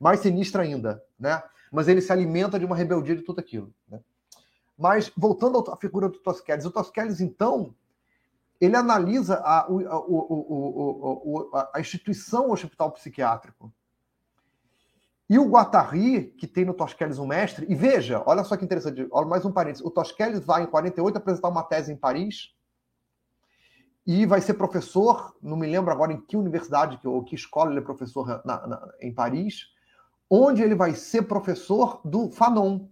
Mais sinistra ainda. Né? Mas ele se alimenta de uma rebeldia de tudo aquilo. Né? Mas, voltando à figura do Tosquelles, o Tosquelles, então, ele analisa a, o, o, o, a instituição hospital psiquiátrico. E o Guattari, que tem no Tosquelles um mestre, e veja, olha só que interessante, olha mais um parênteses. O Tosquelles vai em 48 apresentar uma tese em Paris e vai ser professor, não me lembro agora em que universidade ou que escola ele é professor na, na, em Paris, onde ele vai ser professor do Fanon.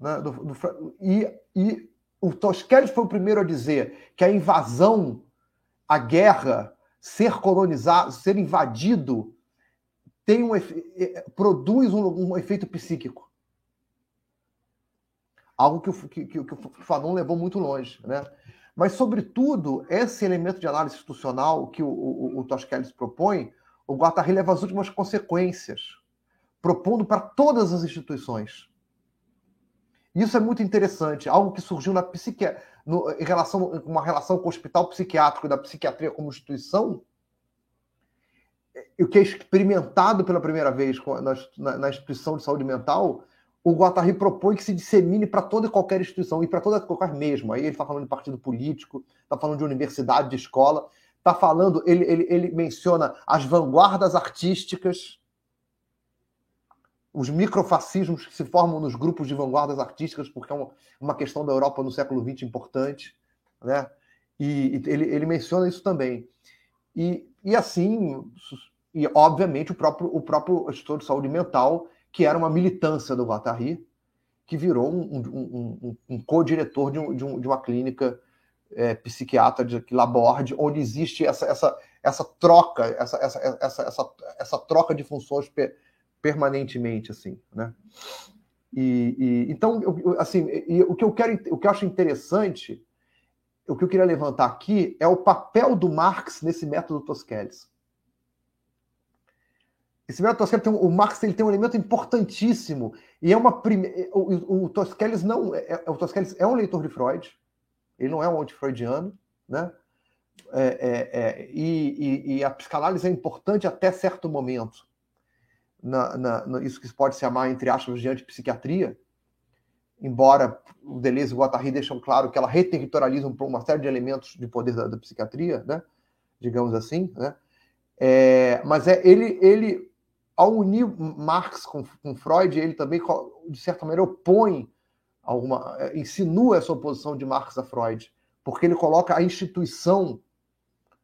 Né, do, do, e, e o Tosquelles foi o primeiro a dizer que a invasão, a guerra, ser colonizado, ser invadido, tem um, produz um, um efeito psíquico. Algo que o, que, que, o Fanon levou muito longe. Né? Mas, sobretudo, esse elemento de análise institucional que o, o, o propõe, o Guattari leva as últimas consequências, propondo para todas as instituições. Isso é muito interessante, algo que surgiu na psiqui... No, em relação uma relação com o hospital psiquiátrico da psiquiatria como instituição, o que é experimentado pela primeira vez na, na instituição de saúde mental, o Guattari propõe que se dissemine para toda e qualquer instituição, e para toda e qualquer mesmo. Aí ele está falando de partido político, está falando de universidade, de escola, está falando, ele, ele, ele menciona as vanguardas artísticas, os microfascismos que se formam nos grupos de vanguardas artísticas, porque é uma, uma questão da Europa no século XX importante, né? E, e ele, ele menciona isso também. E, e assim, e obviamente o próprio, o próprio Instituto de Saúde Mental que era uma militância do Guattari, que virou um, um, um, um co-diretor de, de, de, uma clínica é, psiquiatra de Laborde, onde existe essa, essa, essa troca, essa, essa, essa, essa, essa troca de funções permanentemente, assim, né? E, e então, eu, assim, e, o que eu quero, o que eu acho interessante, o que eu queria levantar aqui é o papel do Marx nesse método Tosquelles. Esse método Tosquelles tem o Marx ele tem um elemento importantíssimo e é uma prime... o, o Tosquelles não é, é, o Tosquelles é um leitor de Freud, ele não é um anti-freudiano, né? É, é, é, e, e, e, a psicanálise é importante até certo momento. Na, na, na, isso que pode se chamar, entre aspas, de antipsiquiatria, embora o Deleuze e o Guattari deixam claro que ela reterritorializa uma série de elementos de poder da, da psiquiatria, né? digamos assim. Né? É, mas é, ele, ele ao unir Marx com, com, Freud, ele também, de certa maneira, opõe alguma, é, insinua essa oposição de Marx a Freud, porque ele coloca a instituição,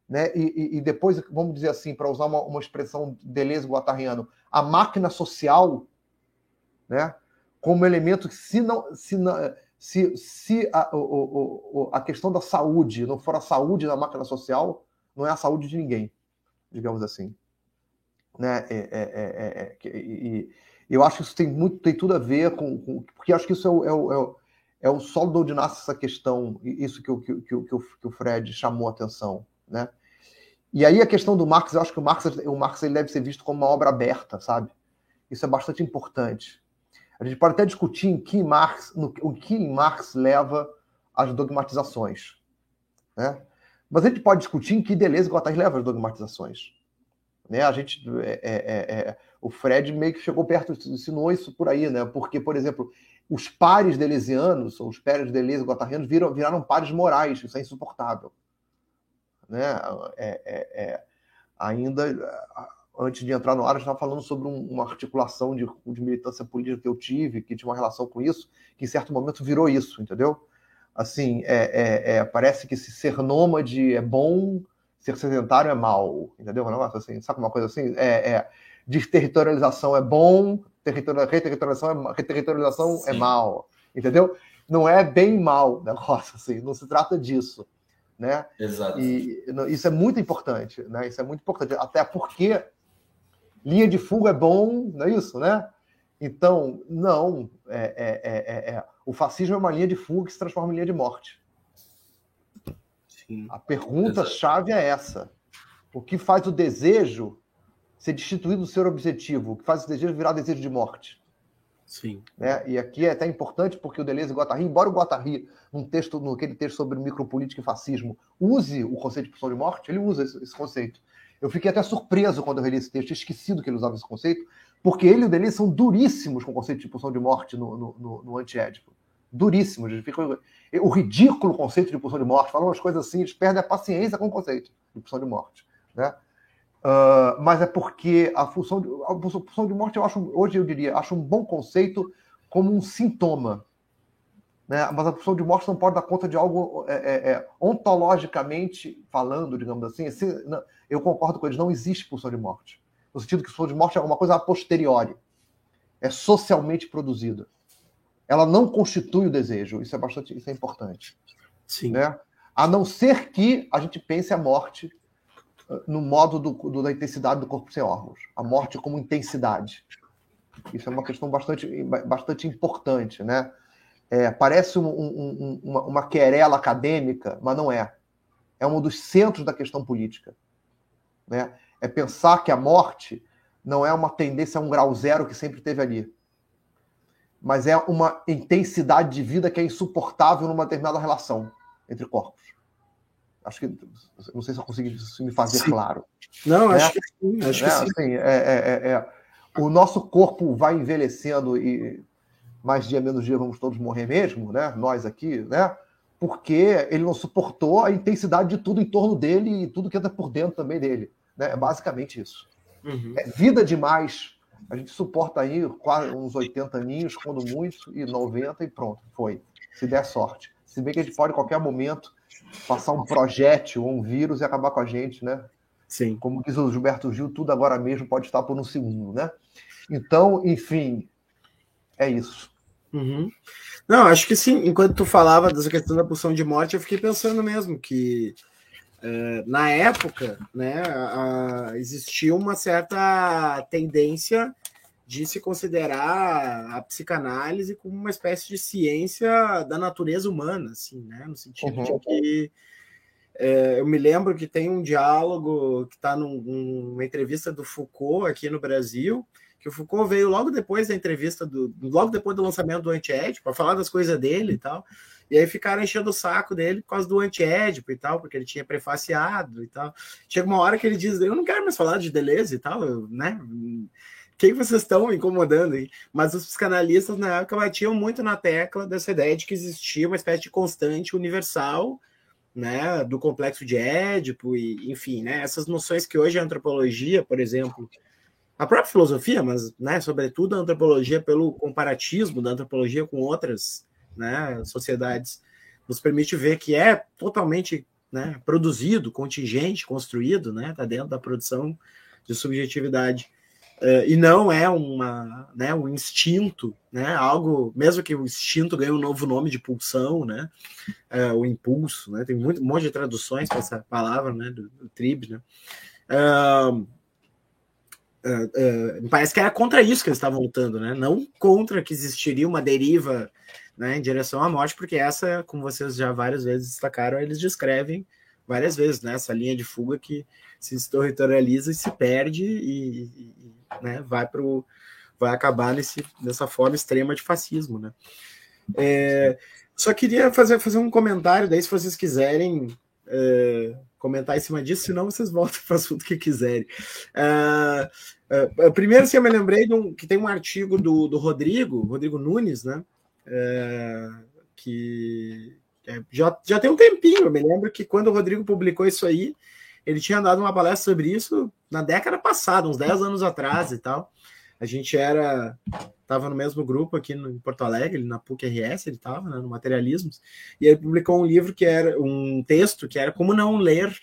né, e, e depois, vamos dizer assim, para usar uma, uma expressão Deleuze-Guattariano, a máquina social, né, como elemento que, se não, se, não, se, se a, o, o, a questão da saúde não for a saúde da máquina social, não é a saúde de ninguém, digamos assim né? É, é, é, é, é e, eu acho que isso tem muito, tem tudo a ver com, com porque acho que isso é o, é o, é o, é solo onde nasce essa questão, isso que, que, que, que, o, que o Fred chamou a atenção, né? E aí a questão do Marx, eu acho que o Marx, o Marx ele deve ser visto como uma obra aberta, sabe? Isso é bastante importante. A gente pode até discutir em que Marx, no, o que em Marx leva às dogmatizações, né? Mas a gente pode discutir em que Deleuze e Guattari leva às dogmatizações. Né? A gente, é, é, é, é, o Fred meio que chegou perto, ensinou isso por aí, né? Porque, por exemplo, os pares delesianos, ou os pares de Deleuze e Guattarianos, viram, viraram pares morais, isso é insuportável. Né? É, é, ainda, antes de entrar no ar, eu estava falando sobre um, uma articulação de, de militância política que eu tive, que tinha uma relação com isso, que em certo momento virou isso, entendeu? Assim, parece que se ser nômade é bom, ser sedentário é mal, entendeu? Um negócio assim, sabe uma coisa assim? É, é, desterritorialização é bom, reterritorialização é, reterritorialização é mal, entendeu? Não é bem mal negócio assim, não se trata disso, né? Exato. E isso é muito importante, né? Isso é muito importante, até porque linha de fuga é bom, não é isso, né? Então, não, é, é, é, é o fascismo é uma linha de fuga que se transforma em linha de morte. A pergunta-chave é essa. O que faz o desejo ser destituído do seu objetivo? O que faz o desejo virar desejo de morte? Sim. Né? E aqui é até importante porque o Deleuze e Guattari, embora o Guattari, num texto, naquele texto sobre micropolítica e fascismo, use o conceito de pulsão de morte, ele usa esse, esse, conceito. Eu fiquei até surpreso quando eu li esse texto, esquecido que ele usava esse conceito, porque ele e o Deleuze são duríssimos com o conceito de pulsão de morte no, no, no, no antiédipo duríssimos. Ficam... O ridículo conceito de pulsão de morte, falam umas coisas assim, eles perdem a paciência com o conceito de pulsão de morte. Né? Uh, mas é porque a função, de, a função de morte, eu acho, hoje eu diria, acho um bom conceito como um sintoma. Né? Mas a função de morte não pode dar conta de algo é, é, é ontologicamente falando, digamos assim. eu concordo com eles, não existe pulsão de morte. No sentido que pulsão de morte é alguma coisa a posteriori. É socialmente produzida. Ela não constitui o desejo. Isso é bastante isso é importante. Sim. Né? A não ser que a gente pense a morte no modo do, do, da intensidade do corpo sem órgãos. A morte como intensidade. Isso é uma questão bastante, bastante importante, né? É, parece um, um, uma, uma querela acadêmica, mas não é. É um dos centros da questão política. Né? É pensar que a morte não é uma tendência a um grau zero que sempre teve ali, mas é uma intensidade de vida que é insuportável numa determinada relação entre corpos. Acho que não sei se eu consegui me fazer sim. claro. Não, né? acho que sim. Acho né? que sim. Assim, é, é, é, o nosso corpo vai envelhecendo e mais dia menos dia vamos todos morrer mesmo, né? Nós aqui, né? Porque ele não suportou a intensidade de tudo em torno dele e tudo que entra por dentro também dele, né? É basicamente isso. Uhum. É vida demais. A gente suporta aí quase uns 80 aninhos, quando muito, e 90 e pronto, foi. Se der sorte. Se bem que a gente pode, a qualquer momento, passar um projétil ou um vírus e acabar com a gente, né? Sim. Como diz o Gilberto Gil, tudo agora mesmo pode estar por um segundo, né? Então, enfim, é isso. Uhum. Não, acho que sim. Enquanto tu falava dessa questão da pulsão de morte, eu fiquei pensando mesmo que uh, na época, né, existia uma certa tendência de se considerar a psicanálise como uma espécie de ciência da natureza humana, assim, né? No sentido uhum. de que é, eu me lembro que tem um diálogo que está num, numa entrevista do Foucault aqui no Brasil, que o Foucault veio logo depois da entrevista do, logo depois do lançamento do Antiédipo, para falar das coisas dele e tal. E aí ficaram enchendo o saco dele por causa do Antiédipo e tal, porque ele tinha prefaciado e tal. Chega uma hora que ele diz: Eu não quero mais falar de Deleuze e tal, eu, né? Quem vocês estão incomodando aí? Mas os psicanalistas na época batiam muito na tecla dessa ideia de que existia uma espécie de constante universal, né, do complexo de Édipo e, enfim, né, essas noções que hoje a antropologia, por exemplo, a própria filosofia, mas, né, sobretudo a antropologia pelo comparatismo da antropologia com outras, né, sociedades, nos permite ver que é totalmente, né, produzido, contingente, construído, né, tá dentro da produção de subjetividade. Uh, e não é uma, né, um instinto, né, algo, mesmo que o instinto ganhe um novo nome de pulsão, né, uh, o impulso, né, tem muito, um monte de traduções para essa palavra, né, do, do né, uh, me parece que era contra isso que eles estavam lutando, né, não contra que existiria uma deriva, né, em direção à morte, porque essa, como vocês já várias vezes destacaram, eles descrevem várias vezes, né, essa linha de fuga que se territorializa e se perde e, e né, vai para vai acabar nesse, nessa forma extrema de fascismo, né? É, só queria fazer, fazer um comentário, daí se vocês quiserem é, comentar em cima disso, senão vocês voltam para o assunto que quiserem. É, é, primeiro, assim, eu me lembrei de um, que tem um artigo do, do Rodrigo, Rodrigo Nunes, né? É, que é, já, já tem um tempinho, eu me lembro que quando o Rodrigo publicou isso aí, ele tinha dado uma palestra sobre isso na década passada, uns 10 anos atrás e tal. A gente era estava no mesmo grupo aqui no, em Porto Alegre, na PUC RS, ele estava né, no Materialismos, e ele publicou um livro que era um texto que era como não ler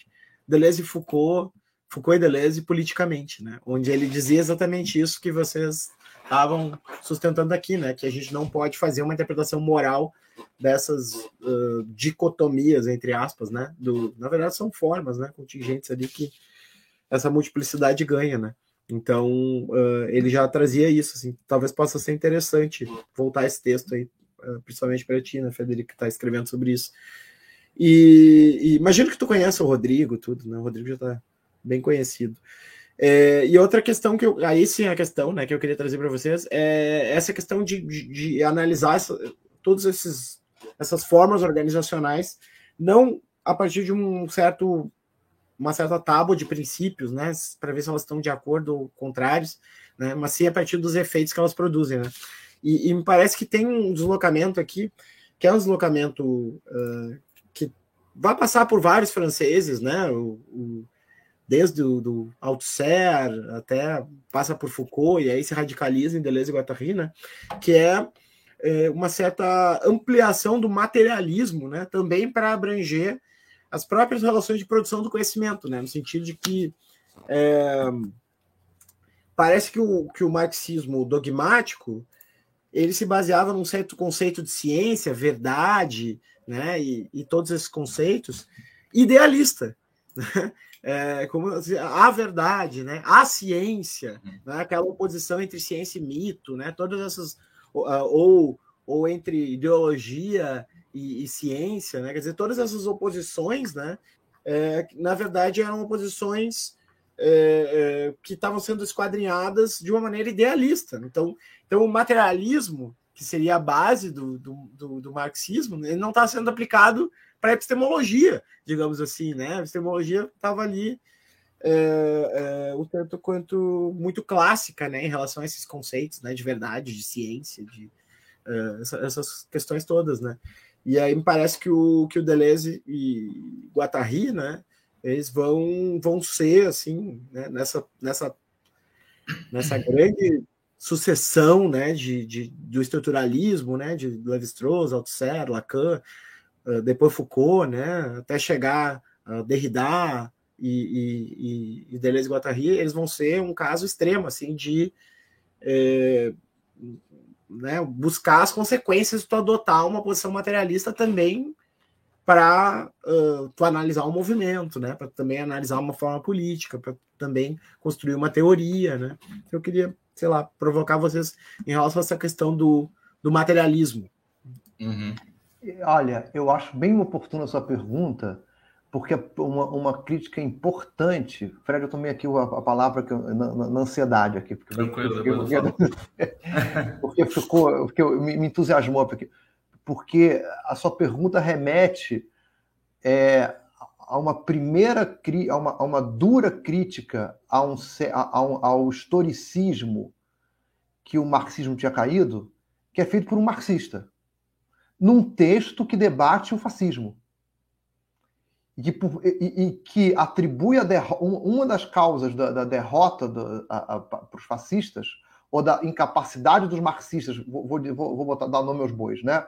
Deleuze e Foucault, Foucault e Deleuze politicamente, né? Onde ele dizia exatamente isso que vocês estavam sustentando aqui, né? Que a gente não pode fazer uma interpretação moral dessas uh, dicotomias, entre aspas, né? Do, na verdade, são formas, né? Contingentes ali que essa multiplicidade ganha, né? Então, uh, ele já trazia isso, assim, talvez possa ser interessante voltar esse texto aí, uh, principalmente para ti, né, Federico, que está escrevendo sobre isso. E, e, imagino que tu conhece o Rodrigo, tudo, né? O Rodrigo já está bem conhecido. É, e outra questão que eu, aí sim a questão, né, que eu queria trazer para vocês é essa questão de, de, de analisar essa, todas essas formas organizacionais, não a partir de um certo uma certa tábua de princípios, né, para ver se elas estão de acordo ou contrários, né, mas sim a partir dos efeitos que elas produzem, né. E, e me parece que tem um deslocamento aqui, que é um deslocamento uh, que vai passar por vários franceses, né, o, o desde o do Althusser até passa por Foucault e aí se radicaliza em Deleuze e Guattari, né? Que é, é uma certa ampliação do materialismo, né? Também para abranger as próprias relações de produção do conhecimento, né? No sentido de que é, parece que o, que o marxismo dogmático ele se baseava num certo conceito de ciência, verdade, né? E, e todos esses conceitos idealista. Né? é, como a verdade, né? A ciência, uhum. né? Aquela oposição entre ciência e mito, né? Todas essas ou ou entre ideologia e, e ciência, né? Quer dizer, todas essas oposições, né? É, na verdade, eram oposições é, é, que estavam sendo esquadrinhadas de uma maneira idealista. Então, então o materialismo, que seria a base do, do, do, do marxismo, ele não está sendo aplicado para epistemologia, digamos assim, né? A epistemologia estava ali é, um tanto quanto muito clássica, né, em relação a esses conceitos, né, de verdade, de ciência, de é, essas questões todas, né? E aí me parece que o que o Deleuze e Guattari, né, eles vão vão ser assim, né, nessa nessa nessa grande sucessão, né, de, de do estruturalismo, né, de Levi-Strauss, Althusser, Lacan, depois Foucault, né, até chegar a Derrida e, e, e Deleuze e Guattari, eles vão ser um caso extremo, assim, de é, né, buscar as consequências de tu adotar uma posição materialista também para uh, tu analisar o um movimento, né, para também analisar uma forma política, para também construir uma teoria, né. Eu queria, sei lá, provocar vocês em relação a essa questão do, do materialismo. Uhum. Olha, eu acho bem oportuna a sua pergunta, porque uma, uma crítica importante. Fred, eu tomei aqui a, a palavra que eu, na, na, ansiedade aqui. Porque, Tranquilo, porque, porque, porque ficou, porque me, me entusiasmou, porque, porque a sua pergunta remete é, a uma primeira, a uma, a uma dura crítica a um, a, a, ao historicismo que o marxismo tinha caído, que é feito por um marxista num texto que debate o fascismo. E que, e, e que atribui uma das causas da, da derrota para os fascistas, ou da incapacidade dos marxistas, vou, vou, vou botar, dar nome aos bois, né?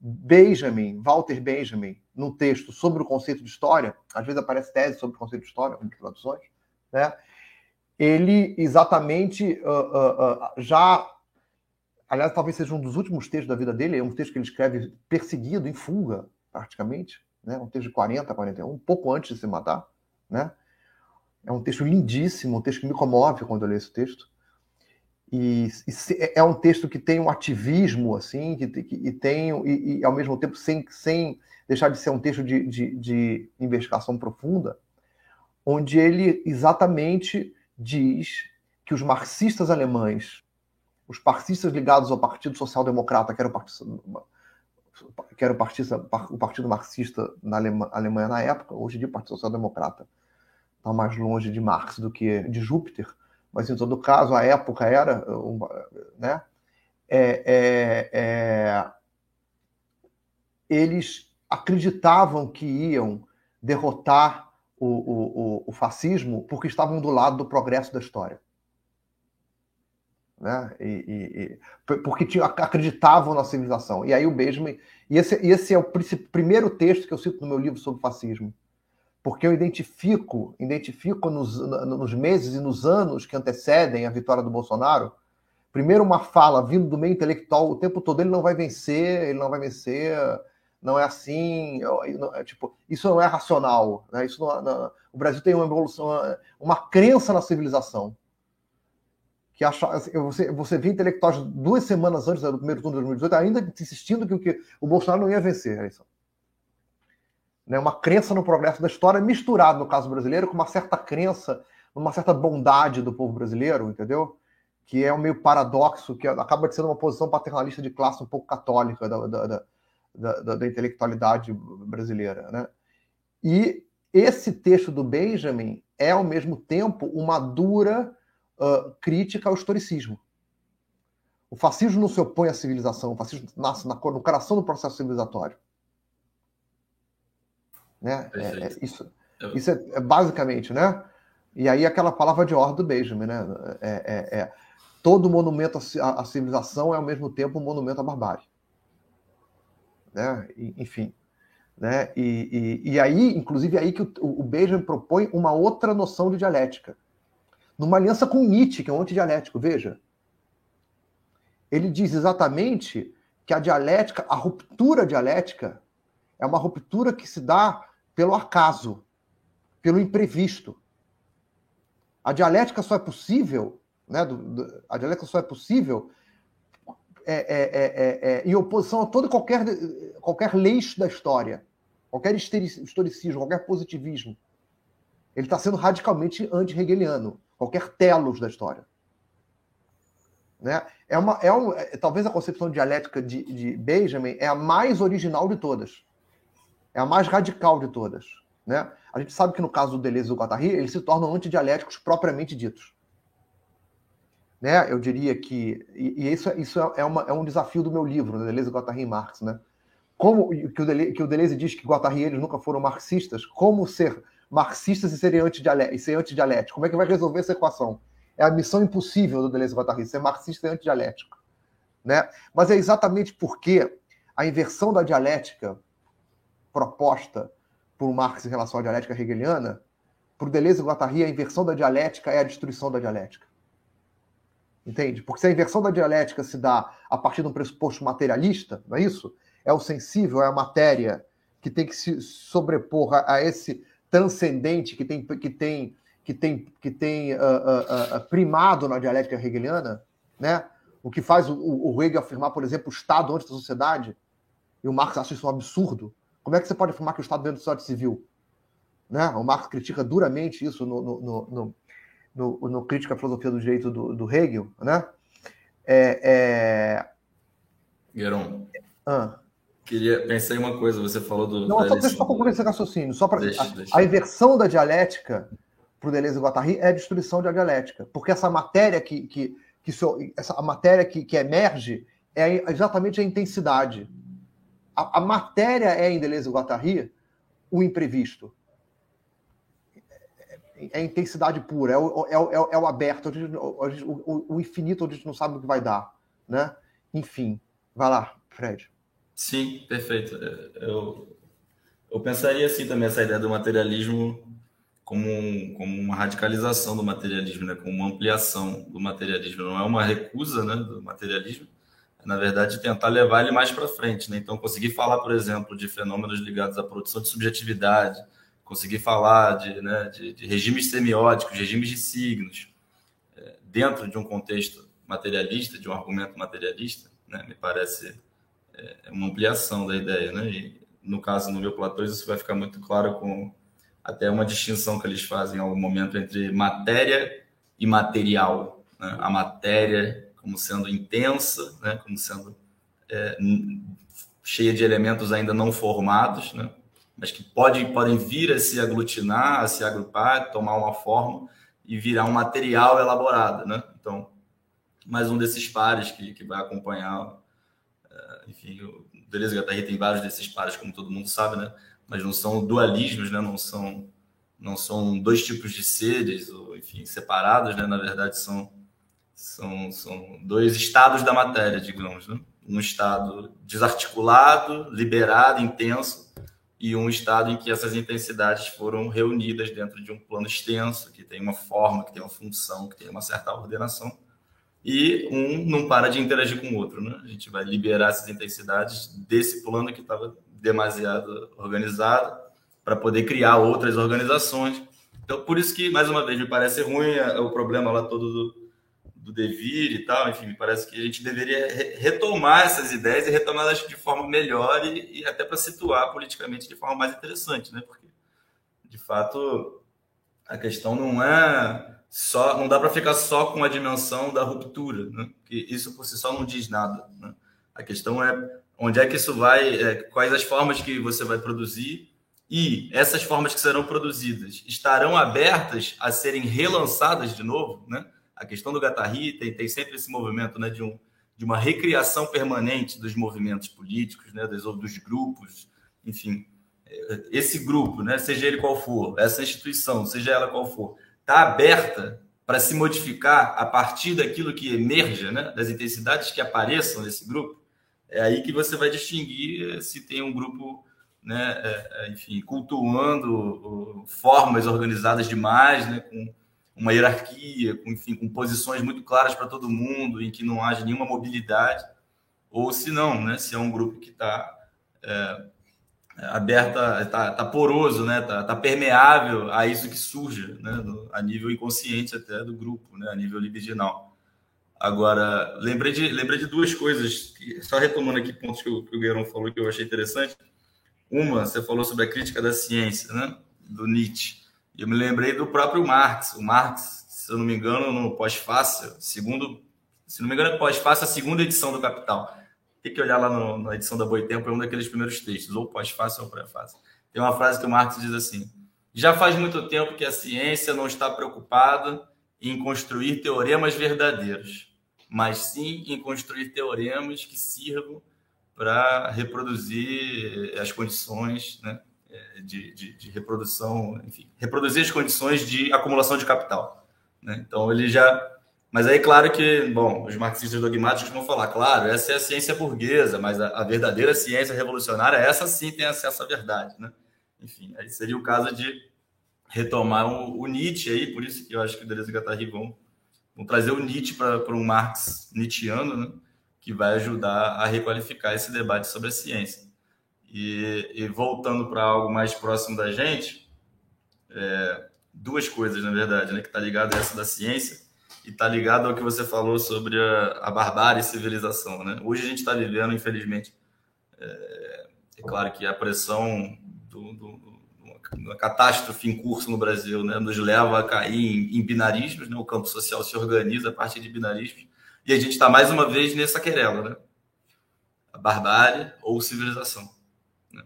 Benjamin, Walter Benjamin, num texto sobre o conceito de história, às vezes aparece tese sobre o conceito de história, em traduções, né? ele exatamente uh, uh, uh, já Aliás, talvez seja um dos últimos textos da vida dele, é um texto que ele escreve perseguido, em fuga, praticamente, né? um texto de 40, 41, um pouco antes de se matar. Né? É um texto lindíssimo, um texto que me comove quando eu leio esse texto. E, e é um texto que tem um ativismo, assim, que, que e tem, e, e, ao mesmo tempo, sem, sem deixar de ser um texto de, de, de investigação profunda, onde ele exatamente diz que os marxistas alemães os marxistas ligados ao Partido Social Democrata, que era o partido, que era o partido, o partido marxista na Alemanha na época, hoje em dia o Partido Social Democrata está mais longe de Marx do que de Júpiter, mas em todo caso a época era, né? É, é, é, eles acreditavam que iam derrotar o, o, o fascismo porque estavam do lado do progresso da história né? E, e, e, porque tinha, acreditavam na civilização. E aí o Benjamin. E esse, esse é o primeiro texto que eu cito no meu livro sobre fascismo. Porque eu identifico, identifico nos, nos meses e nos anos que antecedem a vitória do Bolsonaro, primeiro uma fala vindo do meio intelectual o tempo todo, ele não vai vencer, ele não vai vencer, não é assim, não, é, tipo, isso não é racional. Né? Isso não, não, o Brasil tem uma evolução, uma crença na civilização que você, você vê intelectuais duas semanas antes do primeiro turno de 2018 ainda insistindo que o, que o Bolsonaro não ia vencer a eleição. Né, uma crença no progresso da história misturada, no caso brasileiro, com uma certa crença, uma certa bondade do povo brasileiro, entendeu? Que é um meio paradoxo, que acaba sendo uma posição paternalista de classe um pouco católica da, da, da, da, da intelectualidade brasileira. Né? E esse texto do Benjamin é, ao mesmo tempo, uma dura uh, crítica ao historicismo. O fascismo não se opõe à civilização, o fascismo nasce na, no coração do processo civilizatório. Né? É, é, isso isso é, é, basicamente, né? E aí aquela palavra de ordem do Benjamin, né? É, é, é todo monumento à, civilização é ao mesmo tempo um monumento à barbárie. Né? E, enfim. Né? E, e, e, aí, inclusive, é aí que o, o Benjamin propõe uma outra noção de dialética. Numa aliança com Nietzsche, que é um antidialético, veja. Ele diz exatamente que a dialética, a ruptura dialética, é uma ruptura que se dá pelo acaso, pelo imprevisto. A dialética só é possível, né, do, do, a dialética só é possível é, é, é, é, em oposição a todo qualquer, qualquer leixo da história, qualquer historicismo, qualquer positivismo. Ele está sendo radicalmente anti-hegeliano, qualquer telos da história. Né? É uma, é um, é, talvez a concepção dialética de, de Benjamin é a mais original de todas. É a mais radical de todas. Né? A gente sabe que no caso do Deleuze e do Guattari, eles se tornam antidialéticos propriamente ditos. Né? Eu diria que. E, e isso, isso é, uma, é um desafio do meu livro, né? Deleuze, Guattari e Marx. Né? Como que o, Deleuze, que o Deleuze diz que Guattari e eles nunca foram marxistas, como ser marxistas e serem antidialéticos? Ser antidialético? Como é que vai resolver essa equação? É a missão impossível do Deleuze e Guattari, ser marxista e antidialético. Né? Mas é exatamente porque a inversão da dialética proposta por Marx em relação à dialética hegeliana, para o Deleuze e Guattari, a inversão da dialética é a destruição da dialética. Entende? Porque se a inversão da dialética se dá a partir de um pressuposto materialista, não é isso? É o sensível, é a matéria que tem que se sobrepor a, a esse transcendente que tem, que tem, que tem, que tem uh, uh, uh, primado na dialética hegeliana, né? o que faz o, o Hegel afirmar, por exemplo, o Estado antes da sociedade, e o Marx acha isso um absurdo, como é que você pode afirmar que o Estado dentro da sociedade civil? Né? O Marx critica duramente isso no, no, no, no, no Crítica à Filosofia do Direito do, do Hegel. Né? É, é... Gueron, ah. Queria pensar em uma coisa, você falou do... Não, só deixa eu concluir esse raciocínio. Só para a, a, inversão da dialética para o Deleuze e Guattari é a destruição da dialética, porque essa matéria que, que, que essa a matéria que, que emerge é exatamente a intensidade a, a matéria é, em Deleuze e Guattari, o imprevisto. É, é intensidade pura, é o, é o, é o aberto, o, o, infinito onde a gente não sabe o que vai dar. Né? Enfim, vai lá, Fred. Sim, perfeito. É, eu, eu pensaria assim também, essa ideia do materialismo como, um, como uma radicalização do materialismo, né? como uma ampliação do materialismo. Não é uma recusa né, do materialismo, na verdade, tentar levar ele mais para frente. Né? Então, conseguir falar, por exemplo, de fenômenos ligados à produção de subjetividade, conseguir falar de, né, de, de regimes semióticos, regimes de signos, é, dentro de um contexto materialista, de um argumento materialista, né, me parece é, é uma ampliação da ideia. Né? E, no caso, no meu Platão, isso vai ficar muito claro com até uma distinção que eles fazem em algum momento entre matéria e material. Né? A matéria como sendo intensa, né, como sendo é, cheia de elementos ainda não formados, né, mas que pode, podem vir a se aglutinar, a se agrupar, tomar uma forma e virar um material elaborado. Né? Então, mais um desses pares que, que vai acompanhar. Enfim, o Deleuze e Guattari tem vários desses pares, como todo mundo sabe, né? mas não são dualismos, né? não são não são dois tipos de seres, ou, enfim, separados, né? na verdade são são, são dois estados da matéria, digamos. Né? Um estado desarticulado, liberado, intenso, e um estado em que essas intensidades foram reunidas dentro de um plano extenso, que tem uma forma, que tem uma função, que tem uma certa ordenação. E um não para de interagir com o outro. Né? A gente vai liberar essas intensidades desse plano que estava demasiado organizado para poder criar outras organizações. Então, por isso que, mais uma vez, me parece ruim o problema lá todo do, do devir e tal, enfim, me parece que a gente deveria retomar essas ideias e retomá-las de forma melhor e, e até para situar politicamente de forma mais interessante, né? Porque, de fato, a questão não é só, não dá para ficar só com a dimensão da ruptura, né? Que isso por si só não diz nada, né? A questão é onde é que isso vai, é, quais as formas que você vai produzir e essas formas que serão produzidas estarão abertas a serem relançadas de novo, né? a questão do Gattari tem, tem sempre esse movimento né, de, um, de uma recriação permanente dos movimentos políticos, né, dos, dos grupos, enfim. Esse grupo, né, seja ele qual for, essa instituição, seja ela qual for, está aberta para se modificar a partir daquilo que emerja, né, das intensidades que apareçam nesse grupo, é aí que você vai distinguir se tem um grupo, né, é, é enfim, cultuando formas organizadas demais, né, com uma hierarquia, com, enfim, com posições muito claras para todo mundo, em que não haja nenhuma mobilidade, ou se não, né, se é um grupo que está é, aberta, está tá poroso, né? Tá, tá, permeável a isso que surge, né? No, a nível inconsciente até do grupo, né? A nível libidinal. Agora, lembrei de, lembrei de duas coisas, só retomando aqui pontos que o, que o Guerrão falou que eu achei interessante. Uma, você falou sobre a crítica da ciência, né? Do Nietzsche. Eu me lembrei do próprio Marx. O Marx, se eu não me engano, no pós-fácil, segundo, se não me engano, é pós-fácil, a segunda edição do Capital tem que olhar lá no, na edição da Boitempo, é um daqueles primeiros textos, ou pós-fácil ou pré-fácil. Tem uma frase que o Marx diz assim: Já faz muito tempo que a ciência não está preocupada em construir teoremas verdadeiros, mas sim em construir teoremas que sirvam para reproduzir as condições né, de, de, de, reprodução, enfim, reproduzir as condições de acumulação de capital. Né? Então, ele já mas aí, claro que, bom, os marxistas dogmáticos vão falar, claro, essa é a ciência burguesa, mas a, a verdadeira ciência revolucionária, essa sim tem acesso à verdade, né? Enfim, aí seria o caso de retomar o, o Nietzsche aí, por isso que eu acho que o Deleuze e Guattari vão, vão trazer o Nietzsche para um Marx nietzschiano, né? Que vai ajudar a requalificar esse debate sobre a ciência. E, e voltando para algo mais próximo da gente, é, duas coisas, na verdade, né? Que está ligado a essa da ciência e está ligado ao que você falou sobre a, a barbárie e civilização. Né? Hoje a gente está vivendo, infelizmente, é, é, claro que a pressão do, do, uma catástrofe em curso no Brasil né, nos leva a cair em, em binarismos, né? o campo social se organiza a partir de binarismos, e a gente está mais uma vez nessa querela, né? a barbárie ou civilização. Né?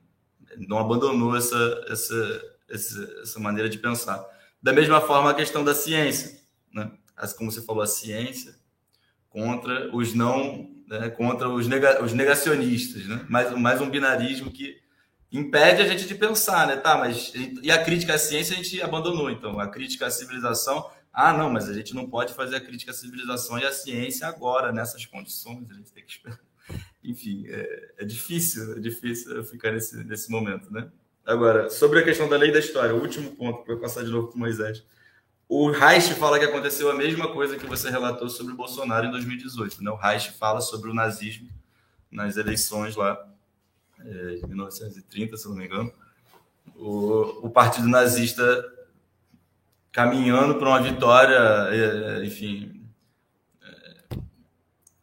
Não abandonou essa, essa, essa, essa maneira de pensar. Da mesma forma, a questão da ciência. Né? Como você falou, a ciência contra os não, né, contra os, nega, os negacionistas, né? mais, mais um binarismo que impede a gente de pensar, né? Tá, mas e a crítica à ciência a gente abandonou, então a crítica à civilização, ah, não, mas a gente não pode fazer a crítica à civilização e à ciência agora nessas condições, a gente tem que esperar. Enfim, é, é difícil, é difícil ficar nesse, nesse momento, né? Agora, sobre a questão da lei da história, o último ponto para passar de novo para Moisés. O Reich fala que aconteceu a mesma coisa que você relatou sobre o Bolsonaro em 2018. Né? O Reich fala sobre o nazismo nas eleições lá é, de 1930, se não me engano. O, o partido nazista caminhando para uma vitória, é, enfim, é,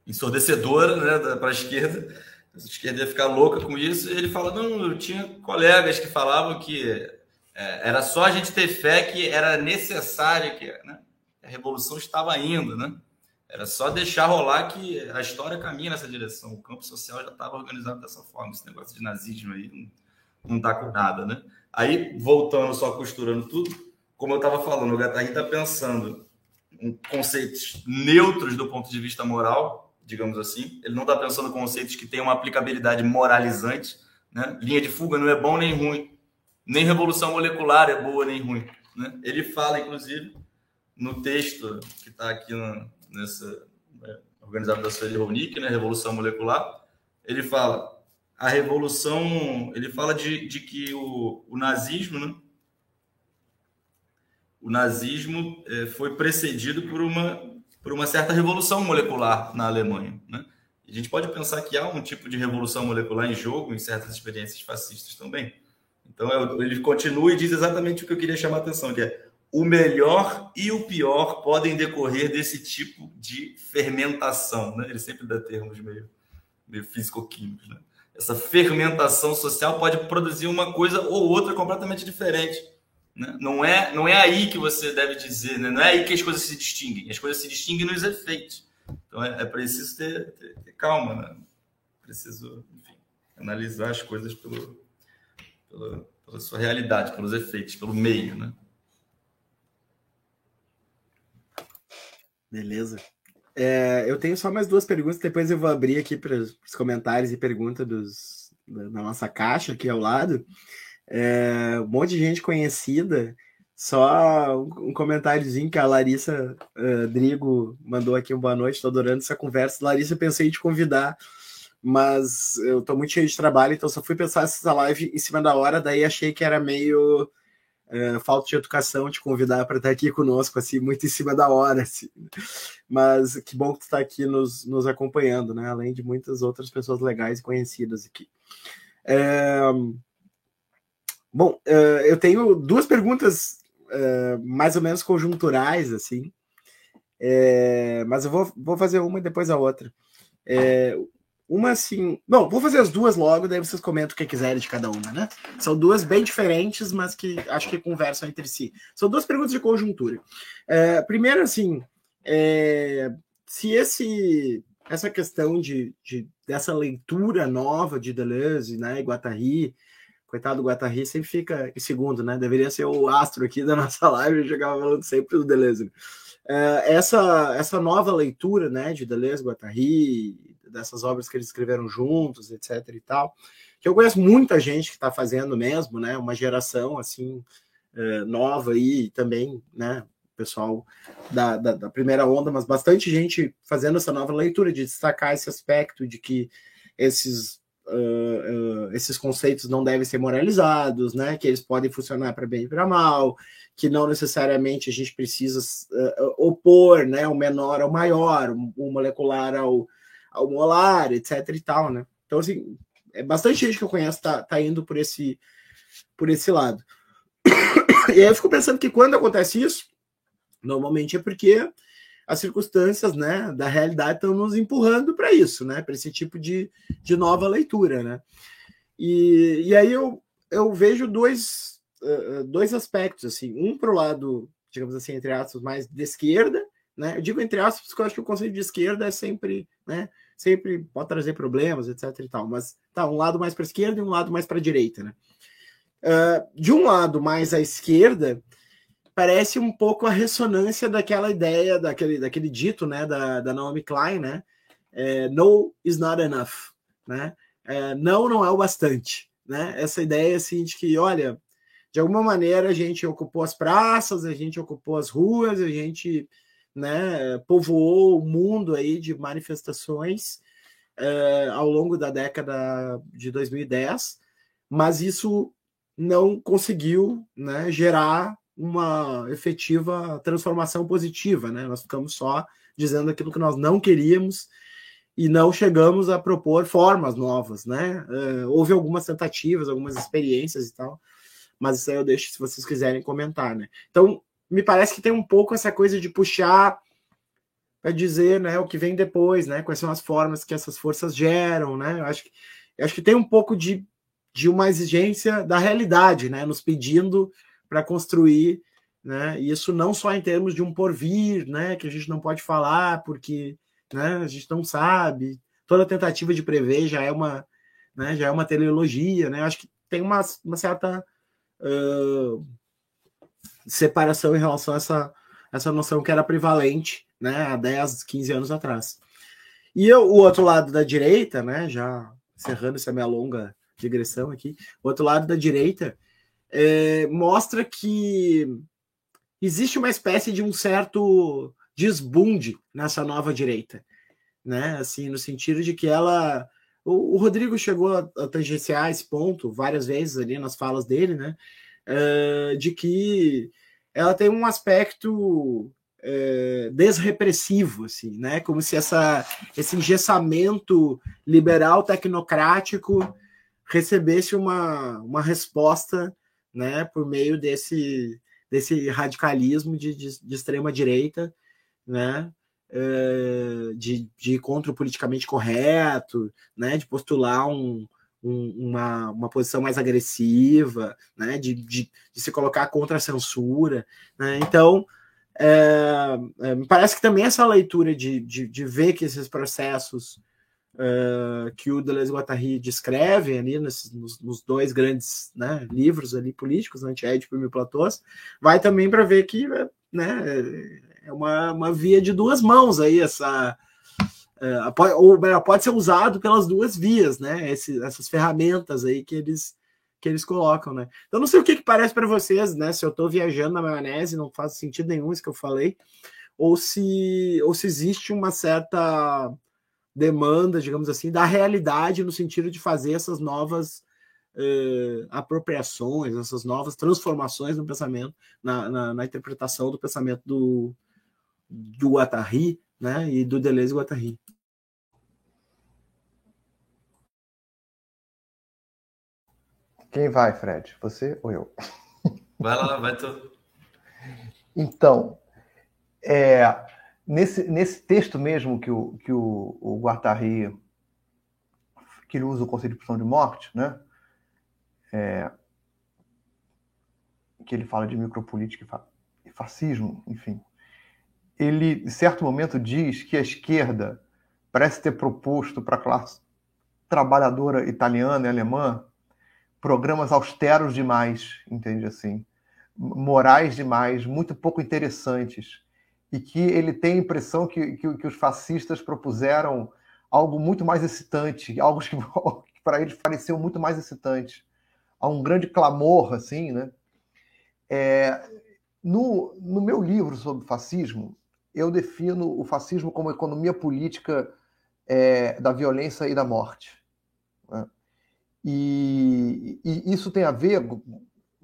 ensurdecedora né, para a esquerda. A esquerda ia ficar louca com isso. E ele fala: não, eu tinha colegas que falavam que é, era só a gente ter fé que era necessário que né, a revolução estava indo, né? Era só deixar rolar que a história caminha nessa direção. O campo social já estava organizado dessa forma. Esse negócio de nazismo aí não, está com nada, né? Aí, voltando, só costurando tudo, como eu estava falando, o Guattari está pensando em conceitos neutros do ponto de vista moral, digamos assim. Ele não está pensando em conceitos que têm uma aplicabilidade moralizante. Né? Linha de fuga não é bom nem ruim nem revolução molecular é boa nem ruim. Né? Ele fala, inclusive, no texto que está aqui nessa né, organizado da Sueli Ronick, né, Revolução Molecular, ele fala a revolução, ele fala de, de que o, o nazismo, né, o nazismo é, foi precedido por uma por uma certa revolução molecular na Alemanha, né? A gente pode pensar que há um tipo de revolução molecular em jogo em certas experiências fascistas também. Então ele continua e diz exatamente o que eu queria chamar a atenção, que é o melhor e o pior podem decorrer desse tipo de fermentação. Né? Ele sempre dá termos meio, meio físico-químicos. Né? Essa fermentação social pode produzir uma coisa ou outra completamente diferente. Né? Não, é, não é aí que você deve dizer, né? não é aí que as coisas se distinguem. As coisas se distinguem nos efeitos. Então é, é preciso ter, ter, ter calma, né? preciso enfim, analisar as coisas pelo, pela, pela sua realidade, pelos efeitos, pelo meio, né? Beleza. É, eu tenho só mais duas perguntas, depois eu vou abrir aqui para os comentários e perguntas dos, da, da, nossa caixa aqui ao lado. É, um monte de gente conhecida Só um comentáriozinho que a Larissa uh, Drigo mandou aqui um boa noite, estou adorando essa conversa. Larissa, pensei em te convidar, mas eu estou muito cheio de trabalho, então só fui pensar essa live em cima da hora, daí achei que era meio uh, falta de educação te convidar para estar aqui conosco, assim, muito em cima da hora, assim. Mas que bom que tu está aqui nos, nos acompanhando, né? Além de muitas outras pessoas legais e conhecidas aqui. É... Bom, uh, eu tenho duas perguntas uh, mais ou menos conjunturais, assim, é... mas eu vou, vou fazer uma e depois a outra. Uma assim. Bom, vou fazer as duas logo, daí vocês comentam o que quiserem de cada uma, né? São duas bem diferentes, mas que acho que conversam entre si. São duas perguntas de conjuntura. É, primeiro, assim, é, se esse essa questão de, de, dessa leitura nova de Deleuze, né, Guattari, coitado do Guattari, sempre fica em segundo, né? Deveria ser o astro aqui da nossa live, eu chegava falando sempre do Deleuze. É, essa, essa nova leitura, né, de Deleuze, Guattari, dessas obras que eles escreveram juntos, etc e tal, que eu conheço muita gente que está fazendo mesmo, né, uma geração, assim, é, nova aí, também, né, pessoal da, da, da, primeira onda, mas bastante gente fazendo essa nova leitura, de destacar esse aspecto de que esses, uh, uh, esses conceitos não devem ser moralizados, né? que eles podem funcionar para bem e para mal, que não necessariamente a gente precisa uh, opor né, o menor ao maior, o molecular ao, ao molar, etc. e tal. Né? Então, assim, é bastante gente que eu conheço está tá indo por esse, por esse lado. E aí eu fico pensando que quando acontece isso, Normalmente é porque as circunstâncias né, da realidade estão nos empurrando para isso, né? Para esse tipo de, de nova leitura, né? E, e aí eu, eu vejo dois, dois aspectos, assim, um para o lado, digamos assim, entre aspas, mais de esquerda, né? Eu digo entre aspas porque eu acho que o conceito de esquerda é sempre, né? Sempre pode trazer problemas, etc e tal, mas tá, um lado mais para esquerda e um lado mais para direita, né? Uh, de um lado mais à esquerda, parece um pouco a ressonância daquela ideia, daquele, daquele dito, né, da, da Naomi Klein, né, é, no is not enough, né, é, não não é o bastante, né, essa ideia, assim, de que, olha, de alguma maneira a gente ocupou as praças, a gente ocupou as ruas, a gente, né, povoou o mundo aí de manifestações é, ao longo da década de 2010, mas isso não conseguiu, né, gerar uma efetiva transformação positiva, né? Nós ficamos só dizendo aquilo que nós não queríamos e não chegamos a propor formas novas, né? Uh, houve algumas tentativas, algumas experiências e tal, mas isso aí eu deixo se vocês quiserem comentar, né? Então, me parece que tem um pouco essa coisa de puxar para dizer, né, o que vem depois, né? Quais são as formas que essas forças geram, né? Eu acho que eu acho que tem um pouco de, de uma exigência da realidade, né? Nos pedindo para construir, né? Isso não só em termos de um porvir, né? Que a gente não pode falar porque, né? A gente não sabe. Toda tentativa de prever já é uma, né? Já é uma teleologia, né? Acho que tem uma, uma certa uh, separação em relação a essa essa noção que era prevalente, né? Há 10, 15 anos atrás. E eu, o outro lado da direita, né? Já encerrando essa minha longa digressão aqui, o outro lado da direita é, mostra que existe uma espécie de um certo desbunde nessa nova direita, né? Assim, no sentido de que ela. O, o Rodrigo chegou a, a tangenciar esse ponto várias vezes ali nas falas dele, né? É, de que ela tem um aspecto é, desrepressivo, assim, né? Como se essa, esse engessamento liberal tecnocrático recebesse uma, uma resposta né, por meio desse, desse radicalismo de, de, de extrema direita, né, uh, de, de contra o politicamente correto, né, de postular um, um, uma, uma posição mais agressiva, né, de, de, de se colocar contra a censura. Né, então, é, é, me parece que também essa leitura de, de, de ver que esses processos uh, que o Deleuze Guattari descrevem ali nos, nos, dois grandes né, livros ali políticos, Anti-Édipo e Mil Platôs, vai também para ver que né, é uma, uma via de duas mãos aí essa pode, ou pode ser usado pelas duas vias, né? Esse, essas ferramentas aí que eles que eles colocam, né? Então não sei o que, que parece para vocês, né? Se eu estou viajando na maionese, não faz sentido nenhum isso que eu falei, ou se ou se existe uma certa demanda, digamos assim, da realidade no sentido de fazer essas novas uh, apropriações, essas novas transformações no pensamento, na, na, na interpretação do pensamento do, do Guattari, né? E do Deleuze Guattari. Quem vai, Fred? Você ou eu? Vai lá, vai tu. Então, é, nesse, nesse texto mesmo que o, que o, o Guattari que ele usa o conceito de pulsão de morte, né? É, que ele fala de micropolítica e fascismo, enfim. Ele, em certo momento, diz que a esquerda parece ter proposto para a classe trabalhadora italiana e alemã programas austeros demais, entende assim, morais demais, muito pouco interessantes, e que ele tem a impressão que, que, que os fascistas propuseram algo muito mais excitante, algo que, que para eles pareceu muito mais excitante. Há um grande clamor, assim, né? É, no, no meu livro sobre fascismo, eu defino o fascismo como economia política é, da violência e da morte. Né? E, e, isso tem a ver,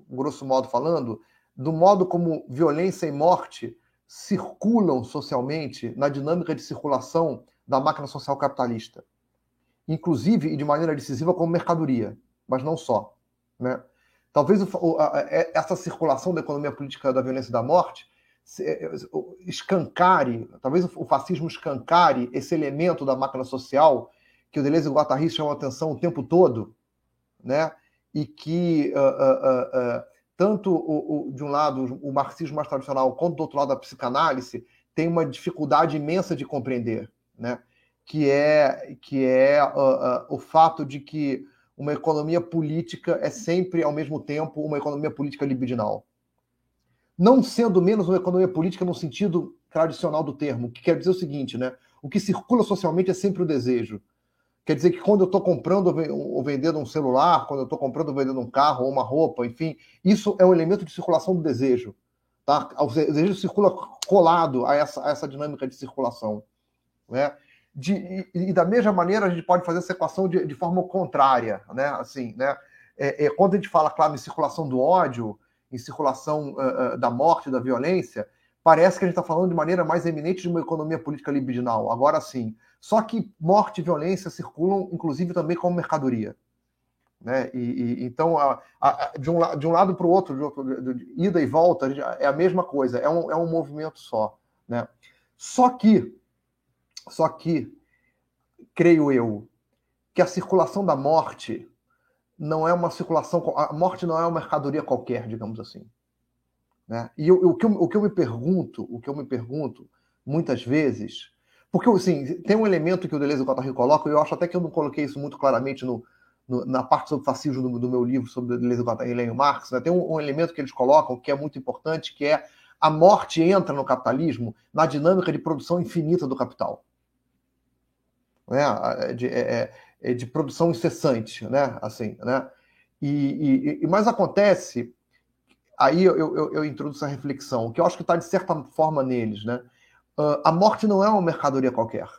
grosso modo falando, do modo como violência e morte circulam socialmente na dinâmica de circulação da máquina social capitalista. Inclusive e de maneira decisiva como mercadoria, mas não só. Né? Talvez o, é, essa circulação da economia política da violência e da morte é, escancare, talvez o fascismo escancare esse elemento da máquina social que o Deleuze e o Guattari chamam a atenção o tempo todo, né? E que uh, uh, uh, tanto o, o, de um lado o marxismo mais tradicional quanto do outro lado a psicanálise tem uma dificuldade imensa de compreender, né? que é, que é o fato de que uma economia política é sempre, ao mesmo tempo, uma economia política libidinal. Não sendo menos uma economia política no sentido tradicional do termo, que quer dizer o seguinte, né? O que circula socialmente é sempre o desejo. Quer dizer que quando eu estou comprando ou vendendo um celular, quando eu estou comprando ou vendendo um carro ou uma roupa, enfim, isso é um elemento de circulação do desejo. Tá? O desejo circula colado a essa, a essa dinâmica de circulação. Né? De, e, e, da mesma maneira a gente pode fazer essa equação de, de forma contrária. Né? Assim, né? É, é, quando a gente fala, claro, em circulação do ódio, em circulação uh, uh, da morte, da violência, parece que a gente está falando de maneira mais eminente de uma economia política libidinal. Agora sim, só que morte e violência circulam, inclusive, também como mercadoria. Né? E, e então, a, a, de, um, de um lado para o outro, de, de, de, ida e volta, é a mesma coisa, é um, é um movimento só. Né? Só que, só que, creio eu, que a circulação da morte não é uma circulação, a morte não é uma mercadoria qualquer, digamos assim. Né? E eu, o, que eu, o que eu me pergunto, o que eu me pergunto muitas vezes porque, assim, tem um elemento que o Deleuze e o Guattari colocam, e eu acho até que eu não coloquei isso muito claramente no, no, na parte sobre fascismo do, do, meu livro sobre Deleuze, Guattari e Marx, né? tem um, um, elemento que eles colocam que é muito importante, que é a morte entra no capitalismo na dinâmica de produção infinita do capital. Né? De, é, é, é, de produção incessante, né? Assim, né? E, e, mas acontece, aí eu, eu, eu introduzo essa reflexão, que eu acho que está de certa forma neles, né? Uh, a morte não é uma mercadoria qualquer.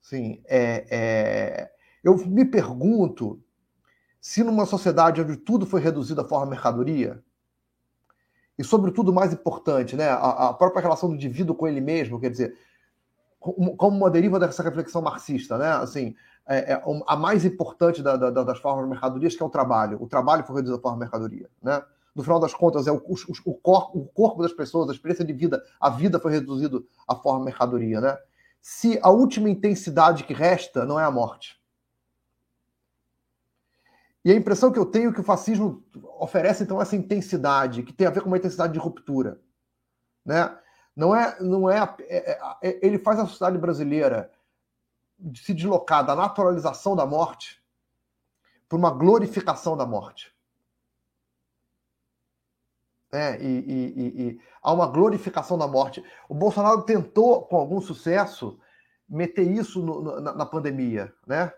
Sim, é, é... eu me pergunto se numa sociedade onde tudo foi reduzido à forma mercadoria, e sobretudo mais importante, né, a, a própria relação do indivíduo com ele mesmo, quer dizer, como uma deriva dessa reflexão marxista, né? Assim, é, é, a mais importante da, da, das formas mercadorias que é o trabalho. O trabalho foi reduzido à forma mercadoria, né? No final das contas, é o, o, o, corpo, o corpo das pessoas, a experiência de vida, a vida foi reduzido à forma mercadoria, né? Se a última intensidade que resta não é a morte. E a impressão que eu tenho é que o fascismo oferece, então, essa intensidade, que tem a ver com uma intensidade de ruptura. Né? Não é, não é, é, é, é ele faz a sociedade brasileira se deslocar da naturalização da morte para uma glorificação da morte. É, e, e, e, há uma glorificação da morte. O Bolsonaro tentou, com algum sucesso, meter isso no, na, na, pandemia, né?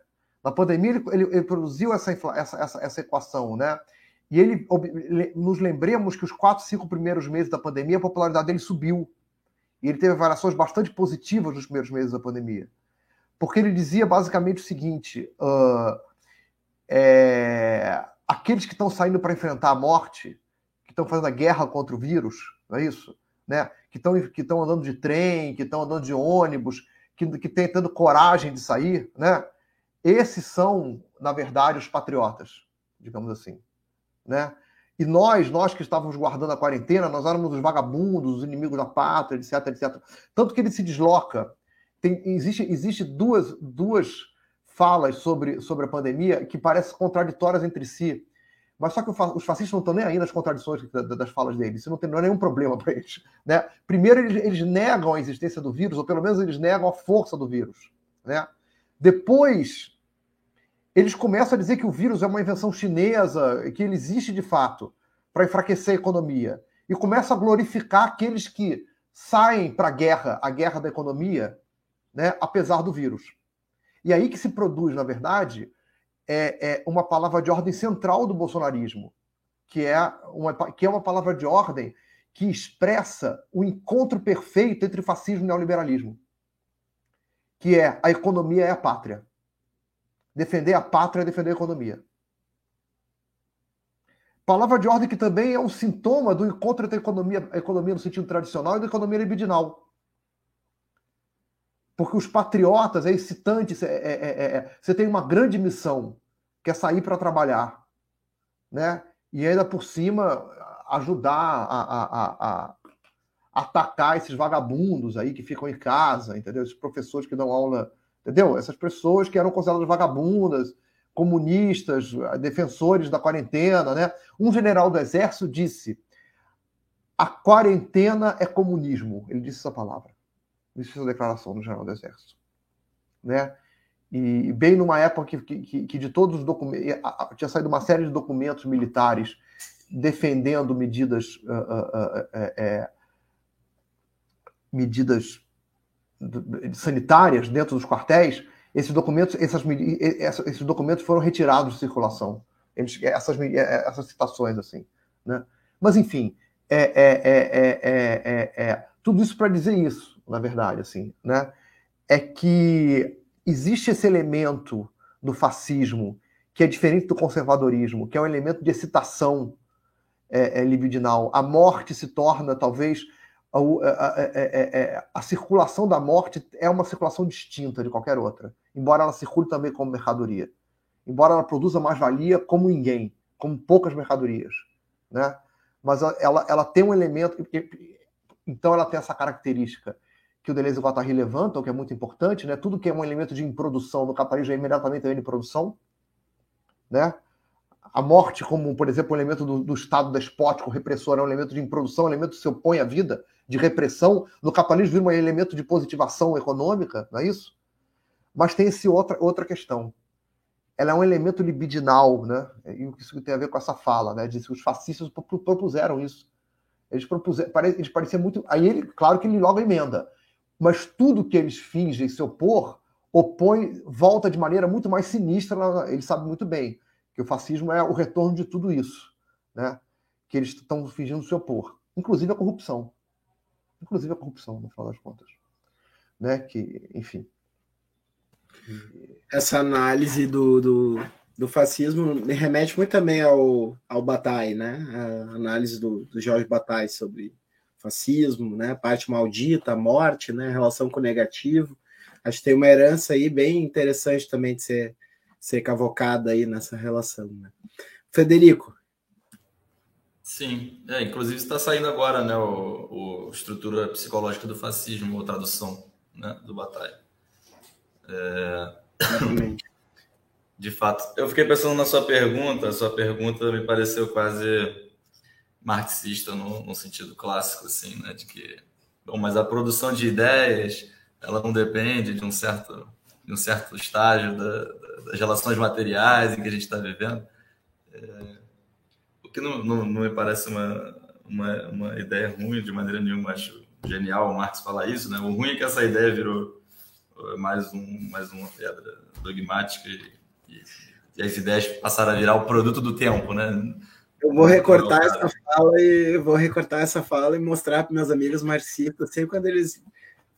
Na pandemia, ele, ele, ele produziu essa, essa, essa, essa equação, né? E ele nos lembremos que os quatro, cinco primeiros meses da pandemia, a popularidade dele subiu. E ele teve variações bastante positivas nos primeiros meses da pandemia. Porque ele dizia basicamente o seguinte: uh, é, aqueles que estão saindo para enfrentar a morte, que estão fazendo a guerra contra o vírus, não é isso? Né? Que estão que andando de trem, que estão andando de ônibus, que, que têm tendo coragem de sair, né? Esses são, na verdade, os patriotas, digamos assim né? E nós, nós que estávamos guardando a quarentena, nós éramos os vagabundos, os inimigos da pátria, etc, etc. Tanto que ele se desloca. Tem, existe existe duas, duas falas sobre, sobre a pandemia que parecem contraditórias entre si. Mas só que os fascistas não estão nem aí nas contradições das falas deles. Isso não, tem, não é nenhum problema para eles. Né? Primeiro, eles, eles, negam a existência do vírus, ou pelo menos eles negam a força do vírus. Né? Depois, eles começam a dizer que o vírus é uma invenção chinesa, que ele existe de fato, para enfraquecer a economia. E começam a glorificar aqueles que saem para a guerra, a guerra da economia, né, apesar do vírus. E aí que se produz, na verdade, é, é uma palavra de ordem central do bolsonarismo, que é, uma, que é uma palavra de ordem que expressa o encontro perfeito entre fascismo e neoliberalismo, que é a economia é a pátria. Defender a pátria é defender a economia. Palavra de ordem que também é um sintoma do encontro entre a economia, a economia no sentido tradicional e da economia libidinal. Porque os patriotas é excitante, é, é, é, é, você tem uma grande missão, que é sair para trabalhar. Né? E ainda por cima ajudar a, a, a, a, atacar esses vagabundos aí que ficam em casa, entendeu? Esses professores que dão aula Entendeu? Essas pessoas que eram consideradas vagabundas, comunistas, defensores da quarentena, né? Um general do exército disse: a quarentena é comunismo. Ele disse essa palavra. Disse essa declaração do general do exército, né? E bem numa época que, que, que de todos os documentos tinha saído uma série de documentos militares defendendo medidas uh, uh, uh, medidas sanitárias dentro dos quartéis, esses documentos, essas, esses documentos foram retirados de circulação. Essas, essas citações, assim. Né? Mas, enfim, é, é, é, tudo isso para dizer isso, na verdade, assim, né? é que existe esse elemento do fascismo que é diferente do conservadorismo, que é um elemento de excitação é, é, libidinal. A morte se torna, talvez, a, a, a, a, circulação da morte é uma circulação distinta de qualquer outra, embora ela circule também como mercadoria, embora ela produza mais-valia como ninguém, como poucas mercadorias, né? Mas ela, ela tem um elemento, então ela tem essa característica que o Deleuze e o Guattari levantam, que é muito importante, né? Tudo que é um elemento de improdução no capitalismo é imediatamente também de produção, né? a morte como, por exemplo, um elemento do, do, Estado despótico, repressor, é um elemento de improdução, um elemento que se opõe à vida, de repressão. No capitalismo vira um elemento de positivação econômica, não é isso? Mas tem esse outra, outra questão. Ela é um elemento libidinal, né? E isso tem a ver com essa fala, né? Diz que os fascistas propuseram isso. Eles propuseram, eles pareciam muito. Aí ele, claro que ele logo emenda. Mas tudo que eles fingem se opor, opõe, volta de maneira muito mais sinistra, ele sabe muito bem que o fascismo é o retorno de tudo isso, né? Que eles estão fingindo se opor, inclusive a corrupção, inclusive a corrupção, no final das contas, né? Que, enfim. Essa análise do, do, do fascismo me remete muito também ao, ao Bataille, né? A análise do, do Jorge Bataille sobre fascismo, né? Parte maldita, a morte, né? Relação com o negativo. Acho que tem uma herança aí bem interessante também de ser ser cavocada aí nessa relação. Né? Federico. Sim, é, inclusive está saindo agora né, o, o, Estrutura Psicológica do Fascismo, ou tradução né, do Batalha. É... De fato, eu fiquei pensando na sua pergunta, a sua pergunta me pareceu quase marxista no, no sentido clássico, assim, né, de que, bom, mas a produção de ideias, ela não depende de um certo, de um certo estágio da, das relações materiais em que a gente está vivendo. É, o que não, não, não, me parece uma, uma, uma ideia ruim de maneira nenhuma, acho genial o Marx falar isso, né? O ruim é que essa ideia virou mais, um, mais uma pedra dogmática e e as ideias passaram a virar o produto do tempo, né? Eu vou recortar essa fala e vou recortar essa fala e mostrar para meus amigos marxistas, sempre quando eles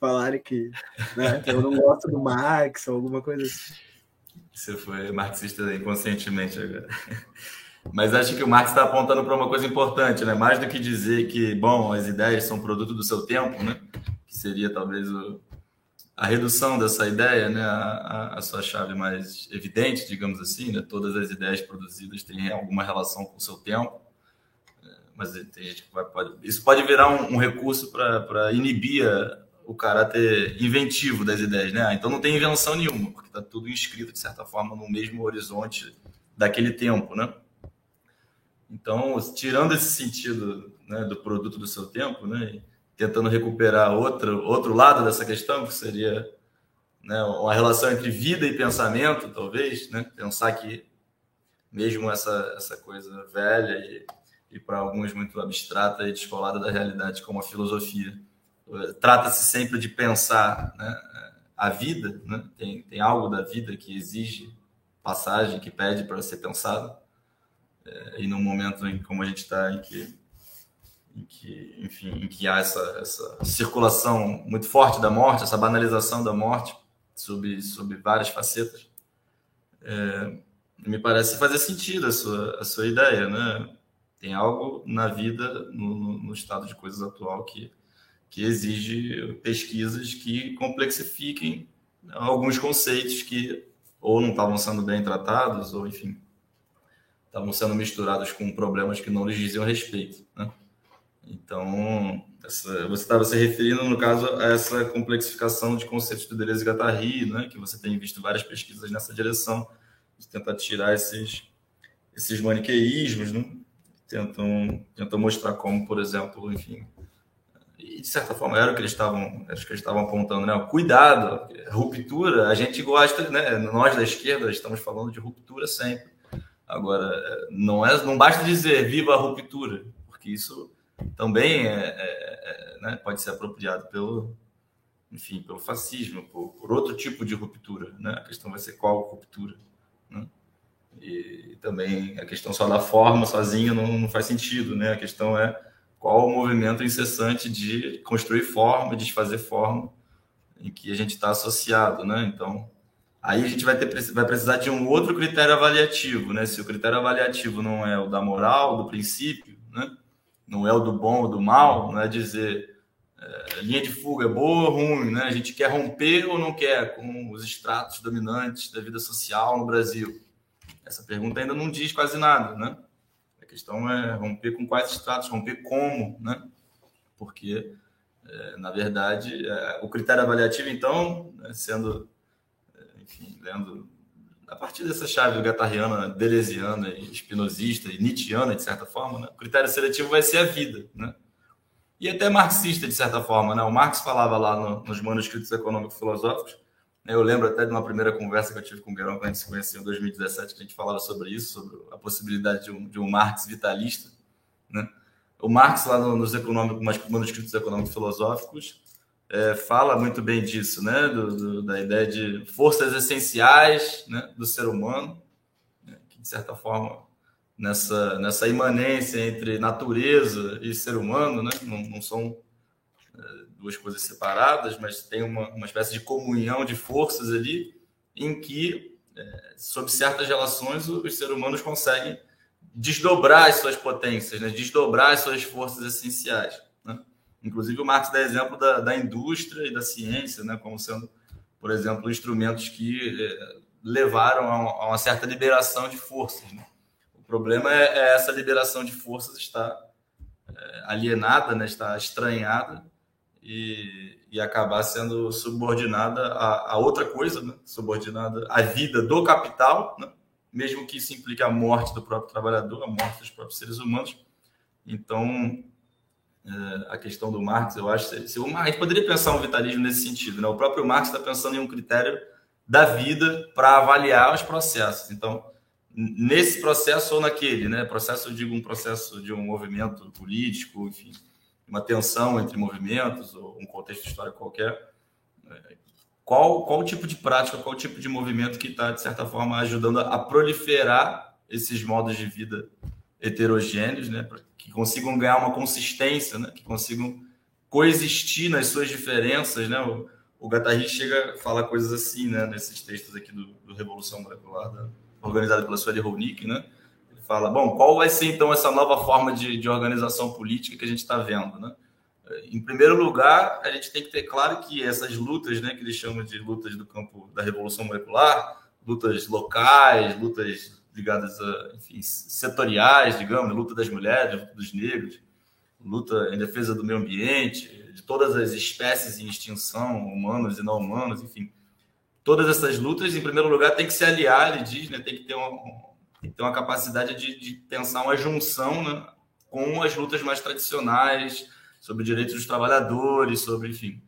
falarem que, né, que eu não gosto do Marx ou alguma coisa assim. Você foi marxista inconscientemente agora. Mas acho que o Marx está apontando para uma coisa importante, né? Mais do que dizer que, bom, as ideias são produto do seu tempo, né? Que seria talvez o, a redução dessa ideia, né? A, a, a, sua chave mais evidente, digamos assim, né? Todas as ideias produzidas têm alguma relação com o seu tempo. É, mas tem gente que vai, pode, isso pode virar um, um recurso para inibir o caráter inventivo das ideias, né? Então não tem invenção nenhuma, porque está tudo inscrito de certa forma no mesmo horizonte daquele tempo, né? Então, tirando esse sentido né, do produto do seu tempo, né, tentando recuperar outro, outro lado dessa questão, que seria né, uma relação entre vida e pensamento, talvez, né, pensar que mesmo essa, essa coisa velha e, e para alguns muito abstrata e descolada da realidade, como a filosofia, trata-se sempre de pensar né, a vida, né, tem, tem algo da vida que exige passagem, que pede para ser pensado, é, e num momento em como a gente está, em que, em que, enfim, em que há essa, essa circulação muito forte da morte, essa banalização da morte sob, sob várias facetas, é, me parece fazer sentido a sua, a sua ideia, né? Tem algo na vida, no, no estado de coisas atual, que, que exige pesquisas que complexifiquem alguns conceitos que ou não estavam sendo bem tratados, ou enfim, estavam sendo misturados com problemas que não lhes diziam respeito. Né? Então, essa, você estava se referindo, no caso, a essa complexificação de conceitos do Deleuze e Guattari, né? que você tem visto várias pesquisas nessa direção, de tentar tirar esses, esses maniqueísmos, né? tentam, tentam mostrar como, por exemplo, enfim, e de certa forma era o que eles estavam, acho que eles estavam apontando, né? Cuidado, ruptura, a gente gosta, né? Nós da esquerda estamos falando de ruptura sempre. Agora, não, é, não basta dizer viva a ruptura, porque isso também é, é, é, né, pode ser apropriado pelo, enfim, pelo fascismo, por, por, outro tipo de ruptura. Né? A questão vai ser qual ruptura. Né? E, também a questão só da forma sozinha não, não faz sentido. Né? A questão é qual o movimento incessante de construir forma, desfazer forma, em que a gente está associado. Né? Então, Aí a gente vai, ter, vai precisar de um outro critério avaliativo, né? Se o critério avaliativo não é o da moral, do princípio, né? Não é o do bom ou do mal, não é dizer é, linha de fuga é boa ou ruim, né? A gente quer romper ou não quer com os estratos dominantes da vida social no Brasil? Essa pergunta ainda não diz quase nada, né? A questão é romper com quais estratos, romper como, né? Porque, é, na verdade, é, o critério avaliativo, então, né, sendo enfim, lendo a partir dessa chave gatariana, deleuziana, espinosista e nietzschiana, de certa forma, né? o critério seletivo vai ser a vida, né? E até marxista, de certa forma, né? O Marx falava lá no, nos manuscritos econômico-filosóficos, né? eu lembro até de uma primeira conversa que eu tive com o Guerão, quando a gente se conheceu em 2017, que a gente falava sobre isso, sobre a possibilidade de um, de um Marx vitalista, né? O Marx, lá no, nos manuscritos econômico-filosóficos, é, fala muito bem disso, né? Do, do, da ideia de forças essenciais né? do ser humano, né? que de certa forma nessa nessa imanência entre natureza e ser humano, né? Não, não são é, duas coisas separadas, mas tem uma, uma espécie de comunhão de forças ali em que, é, sob certas relações, os seres humanos conseguem desdobrar as suas potências, né? desdobrar as suas forças essenciais. Inclusive, o Marx dá exemplo da, da indústria e da ciência, né, como sendo, por exemplo, instrumentos que eh, levaram a, a, uma certa liberação de forças. Né? O problema é, é, essa liberação de forças estar é, alienada, né, estar estranhada e, e acabar sendo subordinada a, a outra coisa, né? subordinada à vida do capital, né? mesmo que isso implique a morte do próprio trabalhador, a morte dos próprios seres humanos. Então, é, a questão do Marx, eu acho. Se, o a gente poderia pensar um vitalismo nesse sentido. Né? O próprio Marx está pensando em um critério da vida para avaliar os processos. Então, nesse processo ou naquele, né? Processo, eu digo um processo de um movimento político, enfim, uma tensão entre movimentos ou um contexto histórico qualquer. É, qual, qual tipo de prática, qual tipo de movimento que está, de certa forma, ajudando a proliferar esses modos de vida heterogêneos, né? que consigam ganhar uma consistência, né? que consigam coexistir nas suas diferenças. Né? O, o Guattari chega a falar coisas assim né? nesses textos aqui do, do Revolução Molecular, da, organizado pela Sueli Ronick, né? Ele fala, bom, qual vai ser então essa nova forma de, de organização política que a gente está vendo, né? Em primeiro lugar, a gente tem que ter claro que essas lutas, né, que eles chamam de lutas do campo da revolução molecular, lutas locais, lutas ligadas a, enfim, setoriais, digamos, luta das mulheres, luta dos negros, luta em defesa do meio ambiente, de todas as espécies em extinção, humanos e não humanos, enfim. Todas essas lutas, em primeiro lugar, tem que se aliar, ele diz, né, tem que ter uma, tem que ter uma capacidade de, de pensar uma junção né, com as lutas mais tradicionais, sobre direitos dos trabalhadores, sobre, enfim,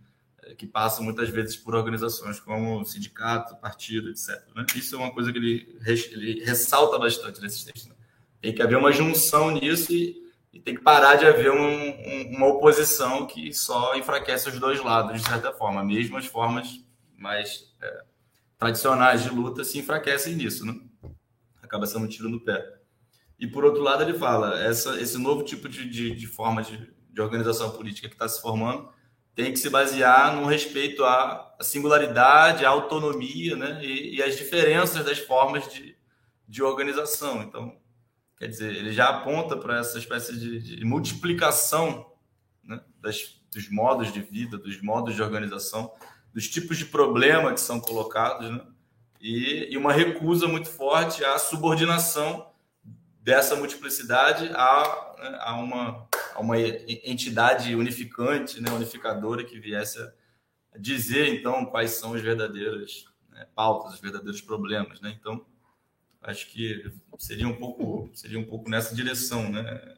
que passam muitas vezes por organizações como sindicato, partido, etc. Né? Isso é uma coisa que ele, ele ressalta bastante nesses textos. Né? Tem que haver uma junção nisso e, e tem que parar de haver um, um, uma oposição que só enfraquece os dois lados, de certa forma. Mesmo as formas mais é, tradicionais de luta se enfraquecem nisso, né? Acaba sendo um tiro no pé. E por outro lado, ele fala: essa, esse novo tipo de, de, de forma de, de organização política que está se formando tem que se basear no respeito à singularidade, à autonomia né? e, e às diferenças das formas de, de organização. Então, quer dizer, ele já aponta para essa espécie de, de multiplicação né? das, dos modos de vida, dos modos de organização, dos tipos de problema que são colocados, né? e, e uma recusa muito forte à subordinação dessa multiplicidade a, a, uma, a uma entidade unificante, né, unificadora, que viesse a dizer, então, quais são as verdadeiras né, pautas, os verdadeiros problemas. Né? Então, acho que seria um pouco, seria um pouco nessa direção. Né?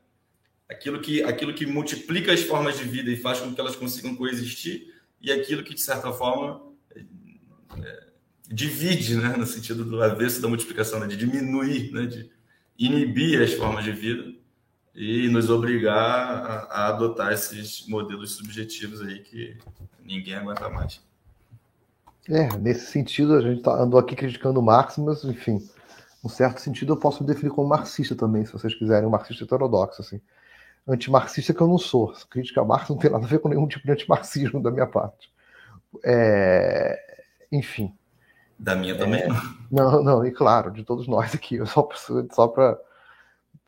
Aquilo, que, aquilo que multiplica as formas de vida e faz com que elas consigam coexistir, e aquilo que, de certa forma, é, divide, né? no sentido do avesso da multiplicação, né? de diminuir, né? de inibir as formas de vida e nos obrigar a, a, adotar esses modelos subjetivos aí que ninguém aguenta mais. É, nesse sentido, a gente tá, andou aqui criticando Marx, mas, enfim, um certo sentido eu posso me definir como marxista também, se vocês quiserem, um marxista heterodoxo, assim. Antimarxista que eu não sou. Crítica a Marx não tem nada a ver com nenhum tipo de antimarxismo da minha parte. É, enfim, da minha também é, não. Não, e claro, de todos nós aqui, eu só, só para.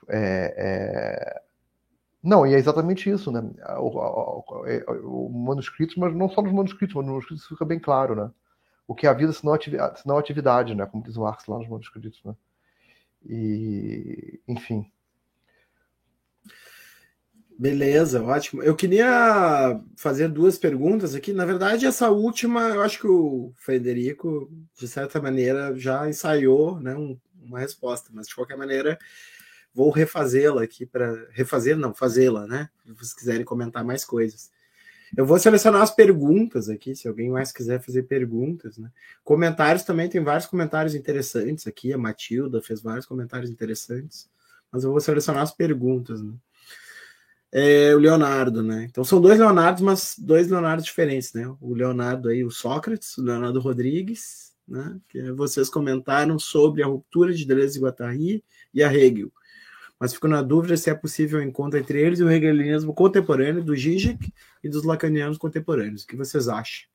É, é... Não, e é exatamente isso, né? O, o, é, o, manuscrito, mas não só nos manuscritos, mas nos manuscritos fica bem claro, né? O que é a vida se não atividade, se não atividade né? Como diz o Marx lá nos manuscritos, né? E, enfim. Beleza, ótimo. Eu queria fazer duas perguntas aqui. Na verdade, essa última, eu acho que o Frederico, de certa maneira, já ensaiou né, um, uma resposta, mas de qualquer maneira, vou refazê-la aqui para. Refazer, não, fazê-la, né? Se vocês quiserem comentar mais coisas. Eu vou selecionar as perguntas aqui, se alguém mais quiser fazer perguntas, né? Comentários também, tem vários comentários interessantes aqui. A Matilda fez vários comentários interessantes, mas eu vou selecionar as perguntas, né? É o Leonardo, né? Então são dois Leonardos, mas dois Leonardos diferentes, né? O Leonardo aí, o Sócrates, o Leonardo Rodrigues, né? Que vocês comentaram sobre a ruptura de Deleuze e Guattari e a Hegel. Mas fico na dúvida se é possível o encontro entre eles e o hegelianismo contemporâneo do Zizek e dos lacanianos contemporâneos. O que vocês acham?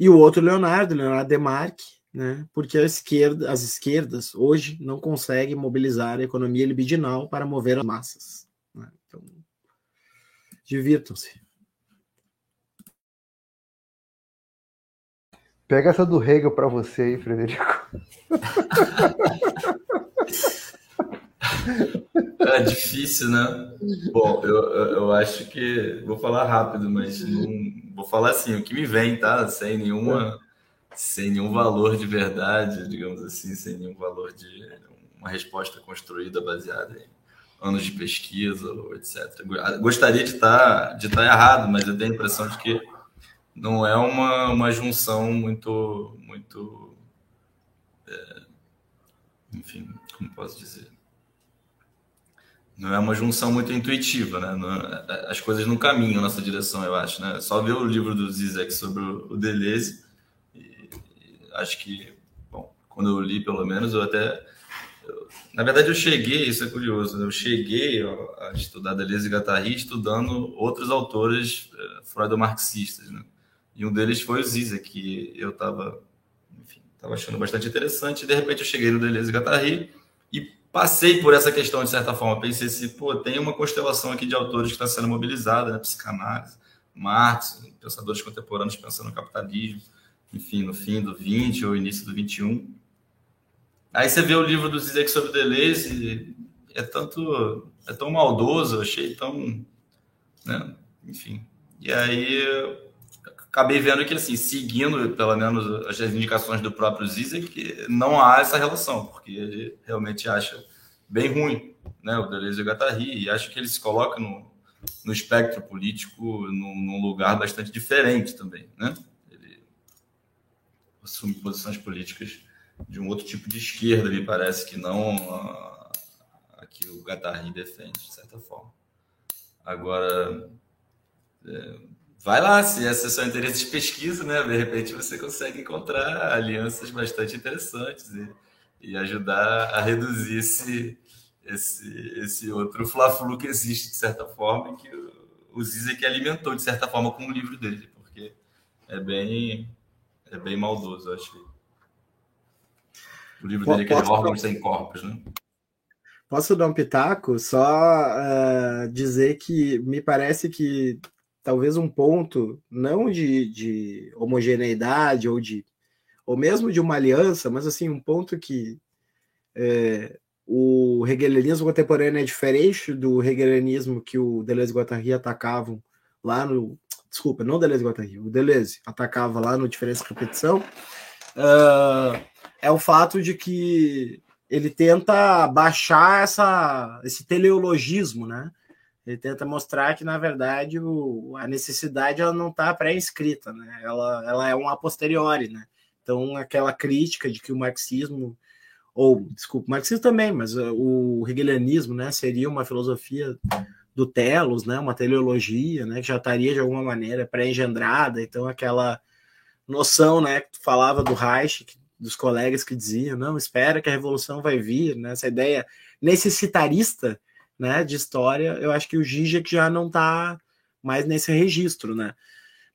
E o outro Leonardo, Leonardo Demarque, né? porque a esquerda, as esquerdas hoje não conseguem mobilizar a economia libidinal para mover as massas. Né? Então, divirtam-se. Pega essa do Hegel para você aí, Frederico. É difícil, né? Bom, eu, eu acho que. Vou falar rápido, mas não, vou falar assim, o que me vem, tá? Sem nenhuma sem nenhum valor de verdade, digamos assim, sem nenhum valor de uma resposta construída baseada em anos de pesquisa, etc. Gostaria de estar, de estar errado, mas eu tenho a impressão de que não é uma, uma junção muito, muito é, enfim, como posso dizer? não é uma junção muito intuitiva, né? Não, as coisas não caminham nessa direção, eu acho, né? Só ver o livro do Zizek sobre o Deleuze, acho que, bom, quando eu li, pelo menos, eu até... Eu, na verdade, eu cheguei, isso é curioso, né? eu cheguei a estudar Deleuze e Guattari estudando outros autores eh, freudo-marxistas, né? E um deles foi o Zizek, que eu estava, estava achando bastante interessante, de repente eu cheguei no Deleuze e Guattari e passei por essa questão de certa forma. Pensei assim, pô, tem uma constelação aqui de autores que está sendo mobilizada, né? Psicanálise, Marx, pensadores contemporâneos pensando no capitalismo, enfim, no fim do 20 ou início do 21. Aí você vê o livro do Zizek sobre Deleuze, é tanto, é tão maldoso, eu achei tão, né? enfim. E aí acabei vendo que, assim, seguindo pelo menos as indicações do próprio Zizek, não há essa relação, porque ele realmente acha bem ruim né, o Deleuze e o Guattari, e acho que ele se coloca no, no espectro político num, num, lugar bastante diferente também. Né? Assume posições políticas de um outro tipo de esquerda, me parece, que não a, a que o Guattari defende, de certa forma. Agora, é, vai lá, se esse é seu interesse de pesquisa, né? De repente você consegue encontrar alianças bastante interessantes e, e ajudar a reduzir esse, esse, esse outro fla-flu que existe, de certa forma, que o, o Zizek alimentou, de certa forma, com o livro dele, porque é bem, é bem maldoso, eu acho. O livro dele é aquele órgão sem corpos, né? Posso dar um pitaco? Só uh, dizer que me parece que talvez um ponto não de, de homogeneidade ou de ou mesmo de uma aliança, mas assim um ponto que é, o hegelianismo contemporâneo é diferente do hegelianismo que o Deleuze e Guattari atacavam lá no desculpa, não Deleuze Guattari, o Deleuze atacava lá no Diferença e Repetição, uh, é o fato de que ele tenta baixar essa, esse teleologismo, né? Ele tenta mostrar que, na verdade, o, a necessidade ela não está pré-inscrita, né? ela, ela é um a posteriori. Né? Então, aquela crítica de que o marxismo, ou, desculpa, o marxismo também, mas o hegelianismo né, seria uma filosofia do telos, né, uma teleologia, né, que já estaria de alguma maneira pré-engendrada, então aquela noção, né, que tu falava do Reich, dos colegas que diziam, não, espera que a revolução vai vir, né, essa ideia necessitarista né, de história, eu acho que o Zizek já não está mais nesse registro, né?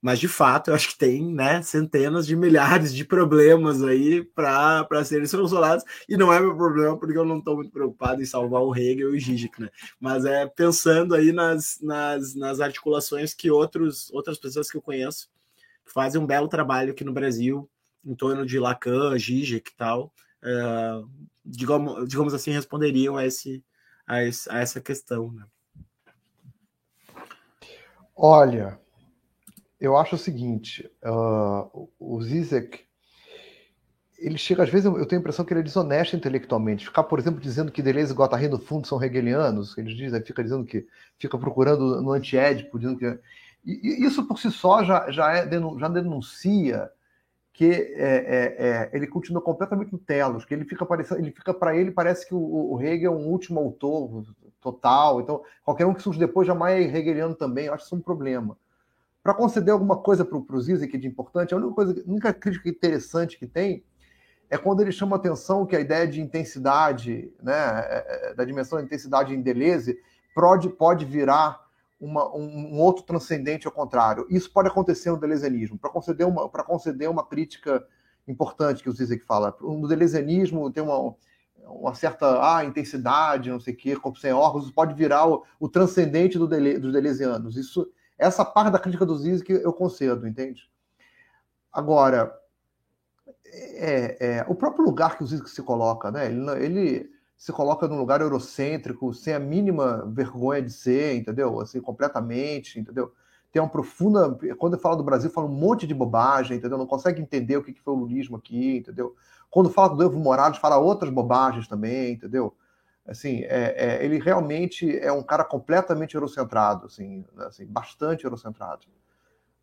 Mas de fato, eu acho que tem, né, centenas de milhares de problemas aí para serem solucionados, e não é meu problema porque eu não estou muito preocupado em salvar o Hegel e o Zizek, né? Mas é pensando aí nas, nas, nas articulações que outros, outras pessoas que eu conheço fazem um belo trabalho aqui no Brasil em torno de Lacan, Zizek e tal, uh, digamos, digamos assim, responderiam a esse a, esse, a essa questão. Né? Olha, eu acho o seguinte: uh, o Zizek, ele chega, às vezes, eu tenho a impressão que ele é desonesto intelectualmente. Ficar, por exemplo, dizendo que Deleuze e Guattari, no fundo, são hegelianos, ele diz, fica dizendo que fica procurando no antiédipo, dizendo que. E, isso por si só já, já, é, já denuncia que é, é, é, ele continua completamente no telos, que ele fica parecendo, ele fica para ele parece que o, o, Hegel é um último autor total, então qualquer um que surge depois jamais é hegeliano também, eu acho isso um problema. Para conceder alguma coisa para o Zizek de importante, a única, coisa, a única crítica interessante que tem é quando ele chama atenção que a ideia de intensidade, né, é, é, da dimensão da intensidade em Deleuze, pode, pode virar uma, um, outro transcendente ao contrário. Isso pode acontecer no deleuzianismo. Para conceder uma, para conceder uma crítica importante que o Zizek fala, no deleuzianismo tem uma, uma certa ah, intensidade, não sei o quê, corpo sem órgãos, pode virar o, o transcendente do dele, dos deleuzianos. Isso, essa parte da crítica do Zizek eu concedo, entende? Agora, é, é, o próprio lugar que o Zizek se coloca, né? Ele, ele se coloca num lugar eurocêntrico, sem a mínima vergonha de ser, entendeu? Assim, completamente, entendeu? Tem uma profunda. Quando fala do Brasil, fala um monte de bobagem, entendeu? Não consegue entender o que foi o lulismo aqui, entendeu? Quando fala do Evo Morales, fala outras bobagens também, entendeu? Assim, é, é, ele realmente é um cara completamente eurocentrado, assim, assim bastante eurocentrado.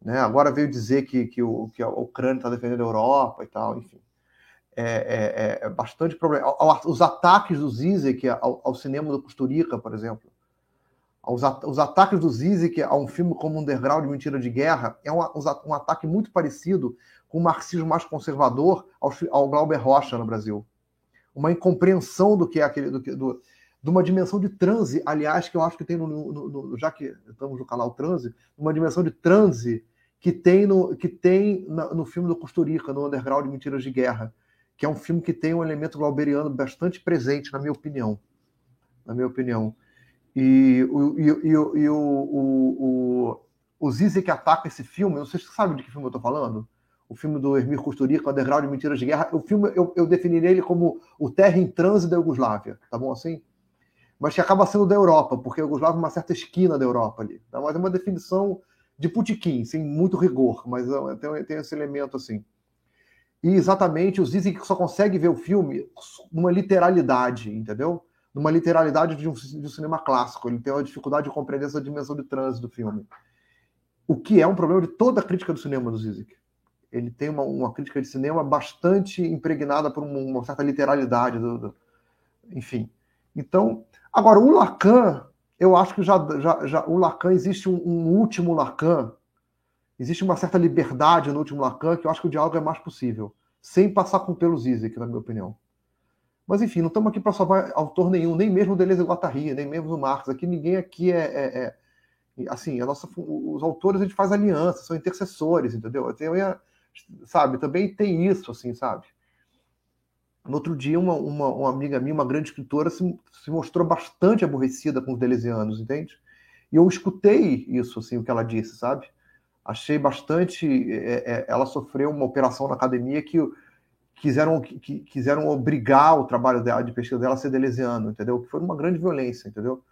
Né? Agora veio dizer que, que, o, que a Ucrânia está defendendo a Europa e tal, enfim. É, é, é, é, bastante problema. Os ataques do Zizek ao, ao, cinema do Costurica, por exemplo, Os, at os ataques do Zizek a um filme como Underground Mentira de Guerra é um, um ataque muito parecido com o marxismo mais conservador ao, ao Glauber Rocha no Brasil. Uma incompreensão do que é aquele. Do, do, de uma dimensão de transe, aliás, que eu acho que tem no, no, no, já que estamos no canal Transe, uma dimensão de transe que tem no, que tem no filme do Costurica, no Underground Mentiras de Guerra, que é um filme que tem um elemento glauberiano bastante presente, na minha opinião. Na minha opinião. E, e, e, e o, o, o, o Zizek ataca esse filme, não sei se você sabe de que filme eu estou falando, o filme do Ermir Kusturica, Underground de Mentiras de Guerra, o filme eu, eu definiria ele como o Terra em Transe da Iugoslávia, tá bom assim? Mas que acaba sendo da Europa, porque a Iugoslávia é uma certa esquina da Europa ali. Tá? Mas é uma definição de putiquim, sem muito rigor, mas é, tem, tem esse elemento assim. E exatamente, os dizem que só consegue ver o filme numa literalidade, entendeu? Numa literalidade de um, de um cinema clássico. Ele tem uma dificuldade de compreender essa dimensão de trânsito do filme. O que é um problema de toda a crítica do cinema do Zizek ele tem uma, uma, crítica de cinema bastante impregnada por uma, certa literalidade, do, do, enfim. Então, agora, o Lacan, eu acho que já, já, já o Lacan, existe um, um, último Lacan, existe uma certa liberdade no último Lacan, que eu acho que o diálogo é mais possível, sem passar com pelos Zizek, na minha opinião. Mas, enfim, não estamos aqui para salvar autor nenhum, nem mesmo Deleuze e Guattari, nem mesmo o Marx. Aqui ninguém aqui é, é, é assim, a nossa, os autores a gente faz aliança, são intercessores, entendeu? Eu tenho a, sabe? Também tem isso, assim, sabe? No outro dia, uma, uma, uma amiga minha, uma grande escritora, se, se, mostrou bastante aborrecida com os delesianos, entende? E eu escutei isso, assim, o que ela disse, sabe? Achei bastante. É, é, ela sofreu uma operação na academia que quiseram, que, quiseram obrigar o trabalho dela, de pesquisa dela a ser delesiano, entendeu? Que foi uma grande violência, entendeu?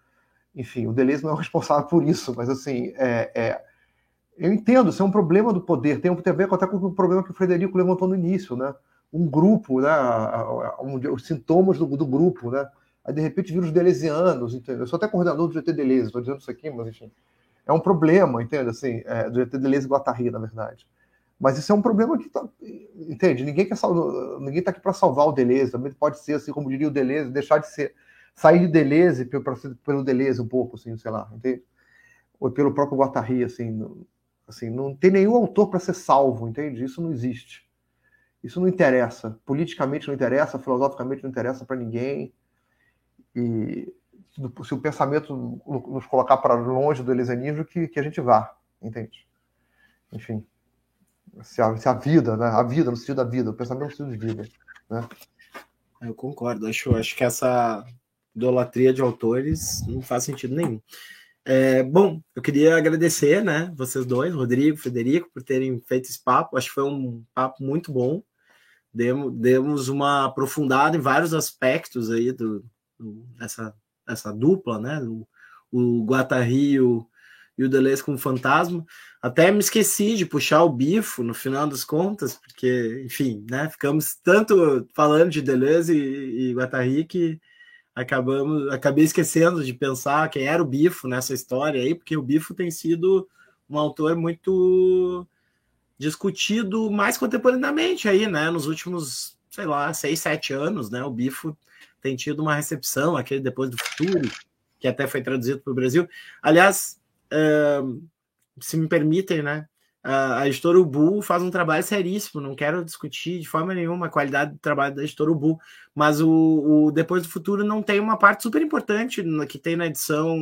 Enfim, o Deleuze não é responsável por isso, mas assim, é, é eu entendo, isso é um problema do poder, tem, a ver até com o problema que o Frederico levantou no início, né? Um grupo, né? Os sintomas do, do, grupo, né? Aí de repente vira os delesianos, entendeu? Eu sou até coordenador do GT Deleuze, estou dizendo isso aqui, mas enfim. É um problema, entende? Assim, é, do GT Deleuze Guattari, na verdade. Mas isso é um problema que tá, entende? Ninguém quer ninguém está aqui para salvar o Deleuze, também pode ser assim, como diria o Deleuze, deixar de ser, sair de Deleuze pelo, pelo Deleuze um pouco, assim, sei lá, entende? Ou pelo próprio Guattari, assim, Assim, não tem nenhum autor para ser salvo, entende? Isso não existe. Isso não interessa. Politicamente não interessa, filosoficamente não interessa para ninguém. E se o pensamento nos colocar para longe do elisianismo, que, que a gente vá, entende? Enfim. Se a, se a vida, né? A vida, no sentido da vida, o pensamento no sentido de vida. Né? Eu concordo. Acho, acho que essa idolatria de autores não faz sentido nenhum. É, bom, eu queria agradecer, né, vocês dois, Rodrigo, Federico, por terem feito esse papo. Acho que foi um papo muito bom. Demos, demos uma aprofundada em vários aspectos aí do, do dessa dupla, né? O, o Guattari e o, e o Deleuze como fantasma. Até me esqueci de puxar o bifo no final das contas, porque, enfim, né? Ficamos tanto falando de Deleuze e, e Guattari que acabamos, acabei esquecendo de pensar quem era o Bifo nessa história aí, porque o Bifo tem sido um autor muito discutido mais contemporaneamente aí, né? Nos últimos, sei lá, seis, sete anos, né? O Bifo tem tido uma recepção, aquele depois do futuro, que até foi traduzido para o Brasil. Aliás, se me permitem, né? A editora Ubu faz um trabalho seríssimo, não quero discutir de forma nenhuma a qualidade do trabalho da editora Ubu, mas o, o Depois do Futuro não tem uma parte super importante que tem na edição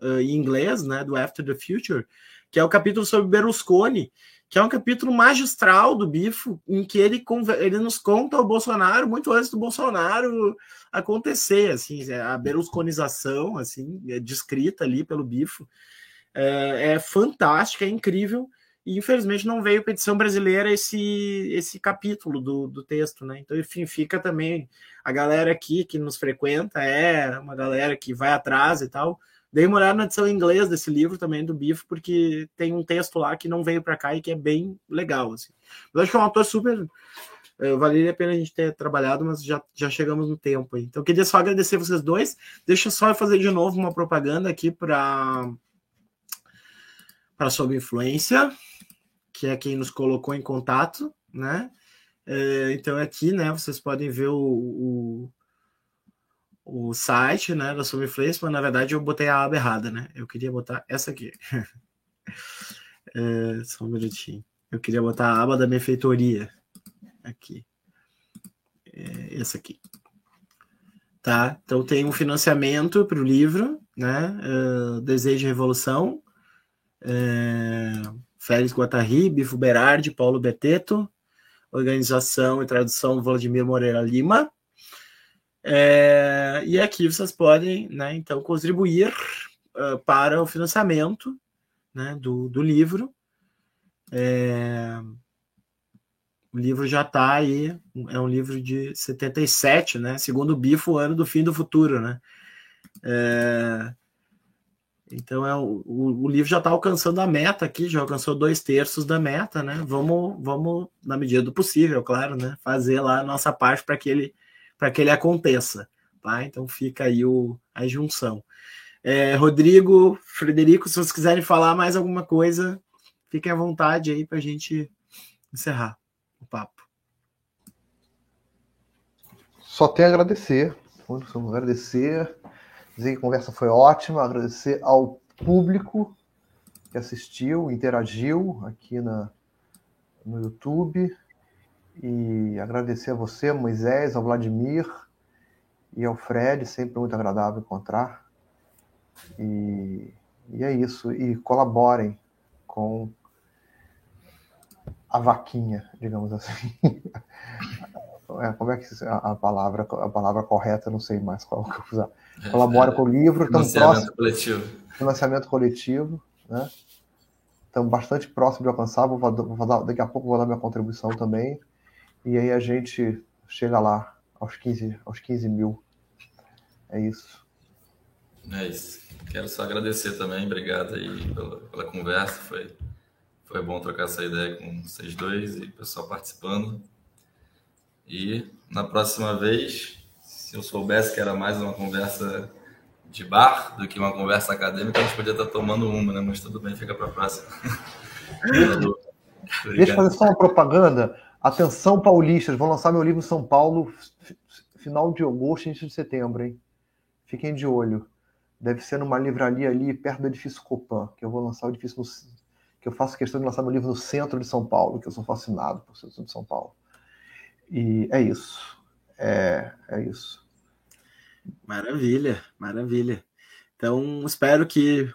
uh, em inglês, né, do After the Future, que é o capítulo sobre Berlusconi, que é um capítulo magistral do Bifo, em que ele, ele nos conta o Bolsonaro muito antes do Bolsonaro acontecer, assim, a berlusconização, assim, é descrita ali pelo Bifo, é, é fantástica, é incrível, e infelizmente não veio para edição brasileira esse, esse capítulo do, do texto, né? Então, enfim, fica também a galera aqui que nos frequenta, é uma galera que vai atrás e tal. Dei uma olhada na edição em inglês desse livro também, do Bifo, porque tem um texto lá que não veio para cá e que é bem legal. Assim. Eu acho que é um autor super. É, valeria a pena a gente ter trabalhado, mas já, já chegamos no tempo. Então, queria só agradecer vocês dois. Deixa eu só fazer de novo uma propaganda aqui para para Sob Influência que é quem nos colocou em contato, né? É, então aqui, né, vocês podem ver o, o, o site, né, da Subfluência, mas na verdade eu botei a aba errada, né? Eu queria botar essa aqui. é, só um minutinho. Eu queria botar a aba da benfeitoria aqui. É, essa aqui. Tá? Então tem um financiamento para o livro, né? Uh, Desejo de Revolução. É, Félix Guattari, Bifo Berardi, Paulo Beteto, organização e tradução Vladimir Moreira Lima. É, e aqui vocês podem, né, então, contribuir uh, para o financiamento né, do, do livro. É, o livro já está aí, é um livro de 77, né? Segundo o Bifo, o ano do fim do futuro, né? É, então é o, o, livro já está alcançando a meta aqui, já alcançou dois terços da meta, né? Vamos, vamos na medida do possível, claro, né? Fazer lá a nossa parte para que ele para que ele aconteça, tá? Então fica aí o, a junção. É, Rodrigo, Frederico, se vocês quiserem falar mais alguma coisa, fiquem à vontade aí para a gente encerrar o papo. Só tenho a agradecer, agradecer dizer que a conversa foi ótima, agradecer ao público que assistiu, interagiu aqui na, no YouTube. E agradecer a você, Moisés, ao Vladimir e ao Fred, sempre muito agradável encontrar. E, e é isso, e colaborem com a vaquinha, digamos assim. É, como é que a, palavra a palavra correta, não sei mais qual que eu usar colabora é, com o livro. Financiamento próximo, coletivo. Financiamento coletivo, né? Estamos bastante próximo de alcançar. Vou, vou dar, daqui a pouco vou dar minha contribuição também. E aí a gente chega lá aos 15, aos 15 mil. É isso. É isso. Quero só agradecer também. Obrigado aí pela, pela conversa. Foi, foi bom trocar essa ideia com vocês dois e o pessoal participando. E na próxima vez se eu soubesse que era mais uma conversa de bar do que uma conversa acadêmica, a gente podia estar tomando uma, né? Mas tudo bem, fica para a próxima. Deixa eu fazer só uma propaganda. Atenção, paulistas, vou lançar meu livro em São Paulo final de agosto, início de setembro, hein? Fiquem de olho. Deve ser numa livraria ali perto do edifício Copan, que eu vou lançar o edifício no, que eu faço questão de lançar meu livro no centro de São Paulo, que eu sou fascinado por centro de São Paulo. E é isso. É, é isso. Maravilha, maravilha. Então, espero que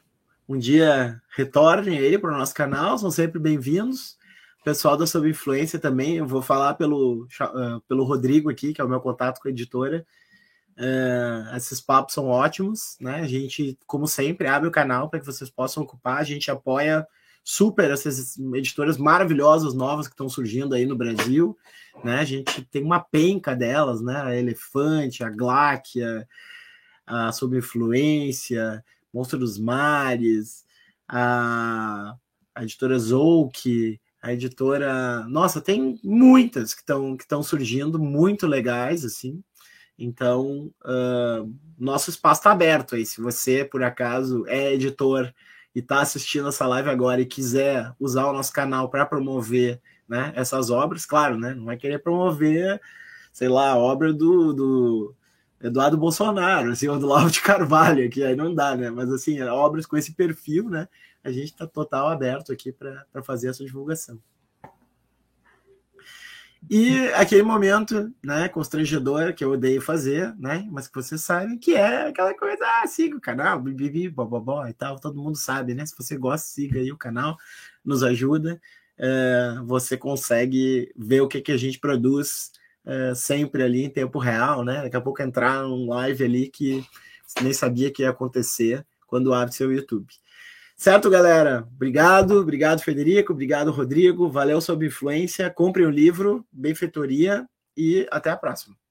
um dia retornem aí para o nosso canal, são sempre bem-vindos. Pessoal da Sob Influência também, eu vou falar pelo, uh, pelo Rodrigo aqui, que é o meu contato com a editora. Uh, esses papos são ótimos, né? A gente, como sempre, abre o canal para que vocês possam ocupar. A gente apoia super essas editoras maravilhosas novas que estão surgindo aí no Brasil, né? A gente tem uma penca delas, né? A Elefante, a Gláquia, a Sob Influência, Monstro dos Mares, a, a editora Zouk, a editora. Nossa, tem muitas que estão que estão surgindo, muito legais, assim. Então, uh, nosso espaço está aberto aí. Se você, por acaso, é editor e está assistindo essa live agora e quiser usar o nosso canal para promover né, essas obras, claro, né, não vai querer promover, sei lá, a obra do, do Eduardo Bolsonaro, assim, ou do Lauro de Carvalho, que aí não dá, né? Mas assim, obras com esse perfil, né? A gente está total aberto aqui para fazer essa divulgação. E aquele momento, né, constrangedor que eu odeio fazer, né, mas que vocês sabem que é aquela coisa, ah, siga o canal, bibibi, bobobó e tal, todo mundo sabe, né? Se você gosta, siga aí o canal, nos ajuda, é, você consegue ver o que, que a gente produz é, sempre ali em tempo real, né? Daqui a pouco entrar num live ali que nem sabia que ia acontecer quando abre seu YouTube. Certo, galera? Obrigado, obrigado, Federico, obrigado, Rodrigo. Valeu sob influência. Comprem o livro, Benfeitoria e até a próxima.